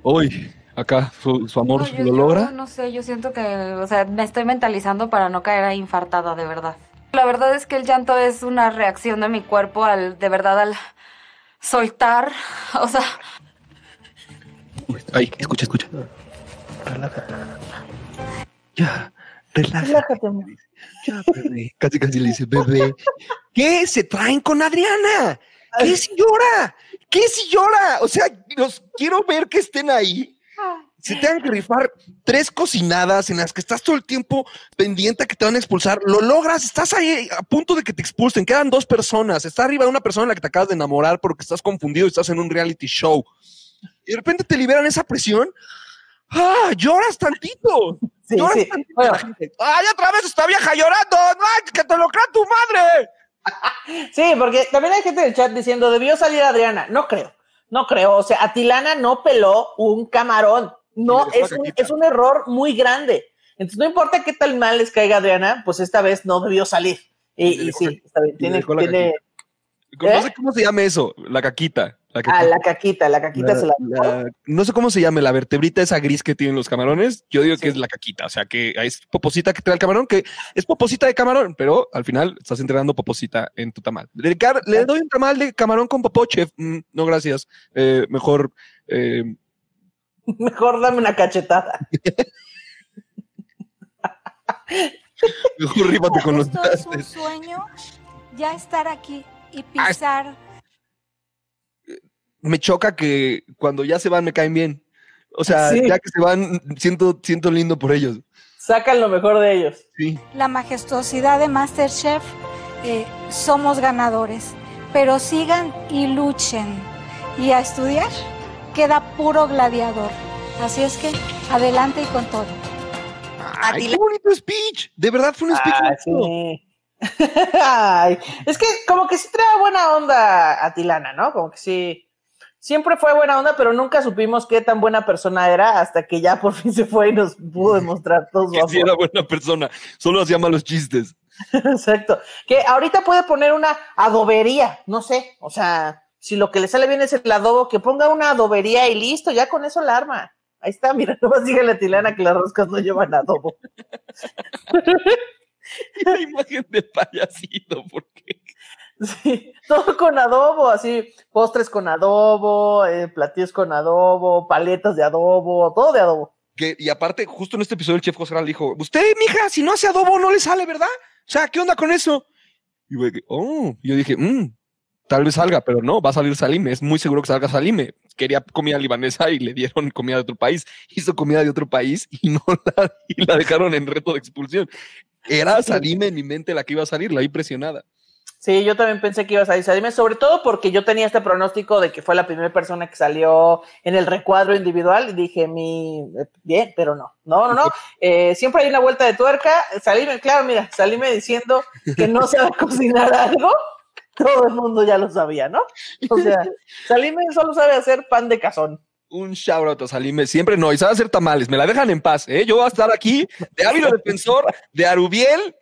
Hoy, acá, su, su amor No, yo- lo yo logra. no sé, yo siento que, o sea, me estoy mentalizando para no caer ahí infartada, de verdad. La verdad es que el llanto es una reacción de mi cuerpo al, de verdad, al soltar, o sea, Ay, escucha, escucha. Ya, relájate. Relájate. Ya, bebé. Casi, casi le dice, bebé. ¿Qué se traen con Adriana? ¿Qué si llora? ¿Qué si llora? O sea, los quiero ver que estén ahí. Se tengan que rifar tres cocinadas en las que estás todo el tiempo pendiente a que te van a expulsar. Lo logras, estás ahí a punto de que te expulsen. Quedan dos personas. Está arriba una persona en la que te acabas de enamorar porque estás confundido y estás en un reality show. Y de repente te liberan esa presión. ¡Ah! ¡Lloras tantito! Sí, lloras sí. tantito. Gente, ¡Ay, otra vez esta vieja llorando! ¡No, que te lo crea tu madre! Sí, porque también hay gente en el chat diciendo, debió salir Adriana. No creo, no creo. O sea, Atilana no peló un camarón. No, es un, es un error muy grande. Entonces, no importa qué tal mal les caiga Adriana, pues esta vez no debió salir. Y, y sí, está bien. Tiene, tiene- No ¿Eh? sé cómo se llama eso, la caquita. La Ah, la caquita, la caquita La- se la. la- no sé cómo se llame, la vertebrita esa gris que tienen los camarones. Yo digo que es la caquita, o sea que es poposita que trae el camarón, que es poposita de camarón, pero al final estás entregando poposita en tu tamal. Le, car- le doy un tamal de camarón con popó, chef. Mm, no, gracias. Eh, mejor, eh, Mejor dame una cachetada. mejor con los es un sueño ya estar aquí y pisar. Me choca que cuando ya se van me caen bien. O sea, Sí. ya que se van, siento, siento lindo por ellos. Sacan lo mejor de ellos. Sí. la majestuosidad de Masterchef, eh, somos ganadores. Pero sigan y luchen. Y a estudiar queda puro gladiador. Así es que adelante y con todo. Ay, qué bonito speech. De verdad fue un speech. Ah, sí. Ay, es que como que sí trae buena onda a Tilana, ¿no? Como que sí. Siempre fue buena onda, pero nunca supimos qué tan buena persona era hasta que ya por fin se fue y nos pudo demostrar todo su Que sí amor. era buena persona. Solo hacía malos chistes. Exacto. Que ahorita puede poner una adobería, no sé. O sea, si lo que le sale bien es el adobo, que ponga una adobería y listo, ya con eso la arma. Ahí está, mira, nomás dígale a Tilana que las roscas no llevan adobo. La imagen de payasito, porque Sí, todo con adobo, así, postres con adobo, eh, platillos con adobo, paletas de adobo, todo de adobo. que, y aparte, justo en este episodio el chef José dijo, usted, mija, si no hace adobo no le sale, ¿verdad? O sea, ¿qué onda con eso? Y que, oh, yo dije, "Mm, tal vez salga, pero no, va a salir Salime, es muy seguro que salga Salime. Quería comida libanesa y le dieron comida de otro país. Hizo comida de otro país y no la, y la dejaron en reto de expulsión. Era Salime en mi mente la que iba a salir, la vi presionada. Sí, yo también pensé que ibas a salirme, sobre todo porque yo tenía este pronóstico de que fue la primera persona que salió en el recuadro individual y dije, mi, eh, bien, pero no, no, no, no, Eh, siempre hay una vuelta de tuerca, salime, claro, mira, salime diciendo que no sabe cocinar algo, todo el mundo ya lo sabía, ¿no? O sea, salime solo sabe hacer pan de cazón. Un shout out a Salime, siempre no, y sabe hacer tamales, me la dejan en paz, ¿eh? Yo voy a estar aquí de hábilo defensor de Arubiel,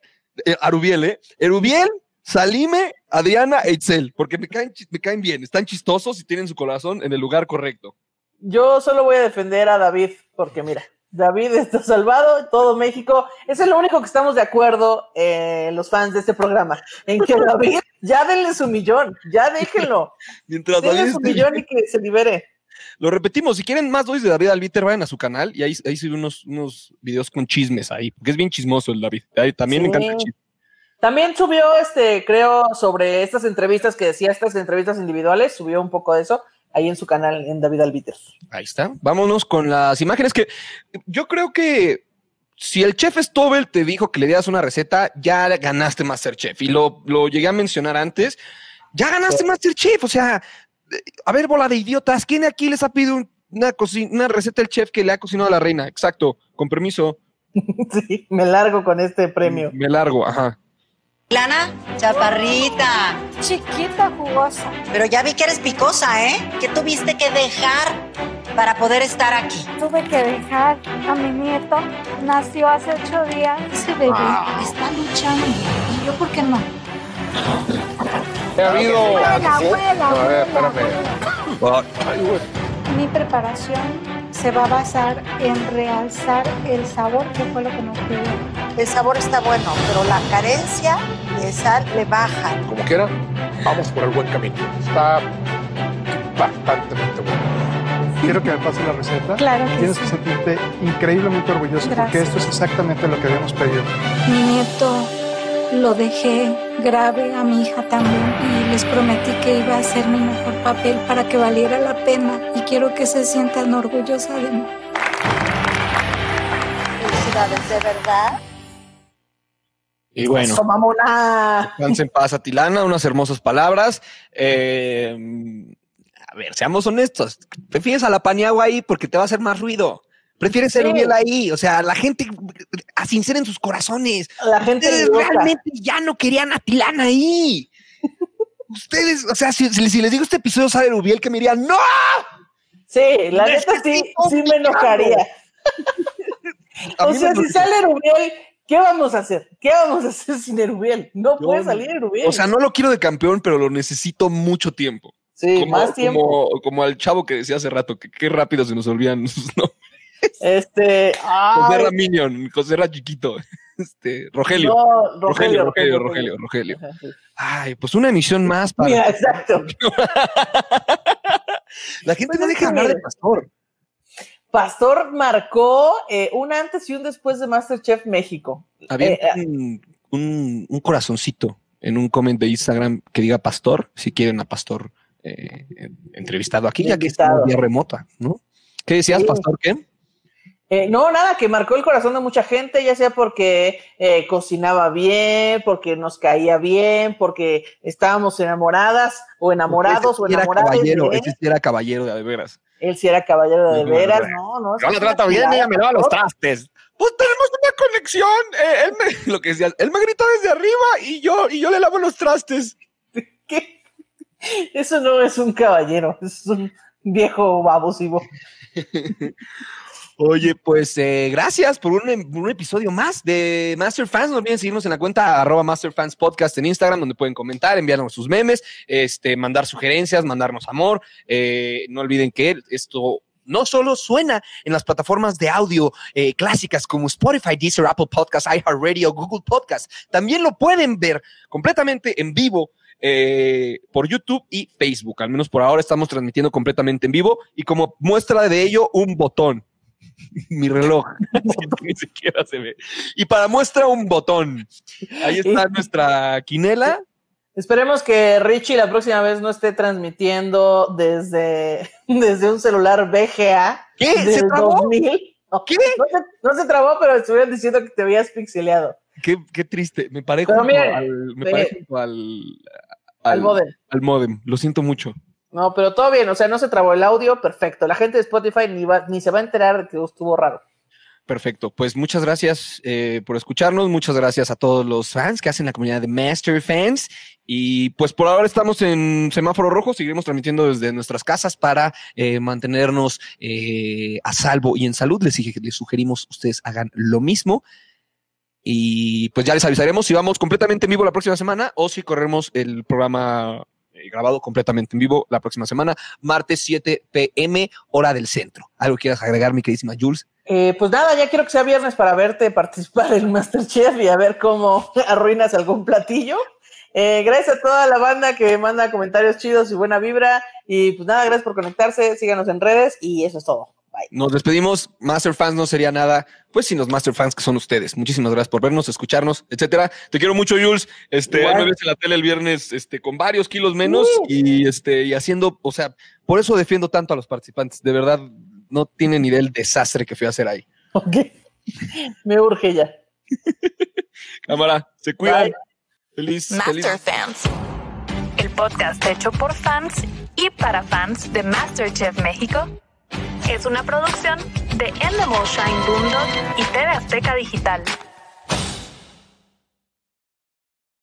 eh, Arubiel, ¿eh? Erubiel, Salime, Adriana e Itzel, porque me caen, me caen bien, están chistosos y tienen su corazón en el lugar correcto. Yo solo voy a defender a David, porque mira, David está salvado, todo México. Ese es lo único que estamos de acuerdo eh, los fans de este programa, en que David, ya denle su millón, ya déjenlo. Mientras denle David su millón y que se libere. Lo repetimos, si quieren más dosis de David Albiter, vayan a su canal y ahí, ahí sube unos, unos videos con chismes ahí, porque es bien chismoso el David. Ahí también me encanta el chisme. También subió, este, creo, sobre estas entrevistas que decía, estas entrevistas individuales, subió un poco de eso ahí en su canal, en David Albiter. Ahí está. Vámonos con las imágenes que yo creo que si el chef Stobel te dijo que le dieras una receta, ya ganaste Masterchef. Y lo, lo llegué a mencionar antes. Ya ganaste Masterchef. O sea, a ver, bola de idiotas. ¿Quién aquí les ha pedido un- una, una receta del chef que le ha cocinado a la reina? Exacto. Con permiso. sí, me largo con este premio. Me largo, ajá. Lana, chaparrita. Chiquita, jugosa. Pero ya vi que eres picosa, ¿eh? ¿Qué tuviste que dejar para poder estar aquí? Tuve que dejar a mi nieto. Nació hace ocho días. Ese bebé Ah. está luchando. ¿Y yo por qué no? Ha habido. Abuela, abuela, A ver, abuela, espérame. Ay, güey. Mi preparación se va a basar en realzar el sabor, que fue lo que nos pidieron. El sabor está bueno, pero la carencia de sal le baja. Como quiera, vamos por el buen camino. Está bastante bueno. Quiero que me pase la receta. Claro que Tienes sí. que sentirte increíblemente orgulloso porque esto es exactamente lo que habíamos pedido. Mi nieto lo dejé grave a mi hija también y les prometí que iba a hacer mi mejor papel para que valiera la pena y quiero que se sientan orgullosas de mí. Felicidades, de verdad. Y bueno. Descanse en paz, Atilana, unas hermosas palabras. Eh, a ver, seamos honestos. Prefieres a la Paniagua ahí porque te va a hacer más ruido. Prefieres ser Sí. Uriel ahí. O sea, la gente a sinceren sus corazones. La gente Ustedes realmente ya no querían a Tilana ahí. Ustedes, o sea, si, les digo este episodio sale Rubiel, que me dirían, ¡No! Sí, la neta sí, sí me enojaría. O sea, si sale Erubiel, ¿qué vamos a hacer? ¿Qué vamos a hacer sin Erubiel? No puede salir Erubiel. O sea, no lo quiero de campeón, pero lo necesito mucho tiempo. Sí, como, más tiempo. Como, como al chavo que decía hace rato, que qué rápido se nos olvidan sus nombres. Este. José Ra Minion, José Ra Chiquito, este, Rogelio. No, Rogelio, Rogelio, Rogelio, Rogelio, Rogelio. Ay, pues una emisión más para. Mira, exacto. La gente Pues no es deja hablar de. Pastor. Pastor marcó eh, un antes y un después de Masterchef México. Había Eh, un, un, un corazoncito en un comment de Instagram que diga Pastor, si quieren a Pastor eh, entrevistado aquí, ya que está Invitado. vía remota, ¿no? ¿Qué decías, Sí. Pastor? ¿Qué? Eh, no, nada, que marcó el corazón de mucha gente, ya sea porque eh, cocinaba bien, porque nos caía bien, porque estábamos enamoradas o enamorados o Ese sí era enamoradas. caballero, ese sí era caballero de veras. Él sí era caballero de veras, no, no. Yo una trato bien, ella me lava los trastes. Pues tenemos una conexión. eh, él me, lo que decías, él me gritó desde arriba y yo, y yo le lavo los trastes. Eso no es un caballero, es un viejo abusivo. Oye, pues eh, gracias por un, episodio más de Master Fans. No olviden seguirnos en la cuenta arroba Master Fans Podcast en Instagram, donde pueden comentar, enviarnos sus memes, este, mandar sugerencias, mandarnos amor. Eh, no olviden que esto no solo suena en las plataformas de audio eh, clásicas como Spotify, Deezer, Apple Podcasts, iHeartRadio, Google Podcasts. También lo pueden ver completamente en vivo eh, por YouTube y Facebook. Al menos por ahora estamos transmitiendo completamente en vivo y como muestra de ello un botón. Mi reloj. Ni siquiera se ve. Y para muestra un botón. Ahí está nuestra quinela. Esperemos que Richie la próxima vez no esté transmitiendo desde, desde un celular VGA. ¿Qué? ¿Se trabó? 2000. No, No se, no se trabó, pero estuvieron diciendo que te habías pixeleado. Qué, qué triste. Me miren, al, me eh, junto al, al módem. Al módem. Lo siento mucho. No, pero todo bien, o sea, no se trabó el audio, perfecto. La gente de Spotify ni, va, ni se va a enterar de que estuvo raro. Perfecto. Pues muchas gracias eh, por escucharnos. Muchas gracias a todos los fans que hacen la comunidad de Master Fans. Y pues por ahora estamos en semáforo rojo. Seguiremos transmitiendo desde nuestras casas para eh, mantenernos eh, a salvo y en salud. Les, les sugerimos ustedes hagan lo mismo. Y pues ya les avisaremos si vamos completamente en vivo la próxima semana o si corremos el programa grabado completamente en vivo la próxima semana, martes 7 pm, hora del centro. ¿Algo quieras agregar, mi queridísima Jules? Eh, pues nada, ya quiero que sea viernes para verte participar en Masterchef y a ver cómo arruinas algún platillo. Eh, gracias a toda la banda que manda comentarios chidos y buena vibra. Y pues nada, gracias por conectarse, síganos en redes y eso es todo. Bye. Nos despedimos. Master Fans no sería nada, pues sin los Master Fans que son ustedes. Muchísimas gracias por vernos, escucharnos, etcétera. Te quiero mucho, Jules. Este, Igual. ahí me ves en la tele el viernes, este, con varios kilos menos y este, y haciendo, o sea, por eso defiendo tanto a los participantes. De verdad, no tienen ni idea del desastre que fui a hacer ahí. Me urge ya. Cámara, se cuidan. Bye. Feliz, Master feliz. Fans, el podcast hecho por fans y para fans de MasterChef México, es una producción de Endemol Shine Boomdog y TV Azteca Digital.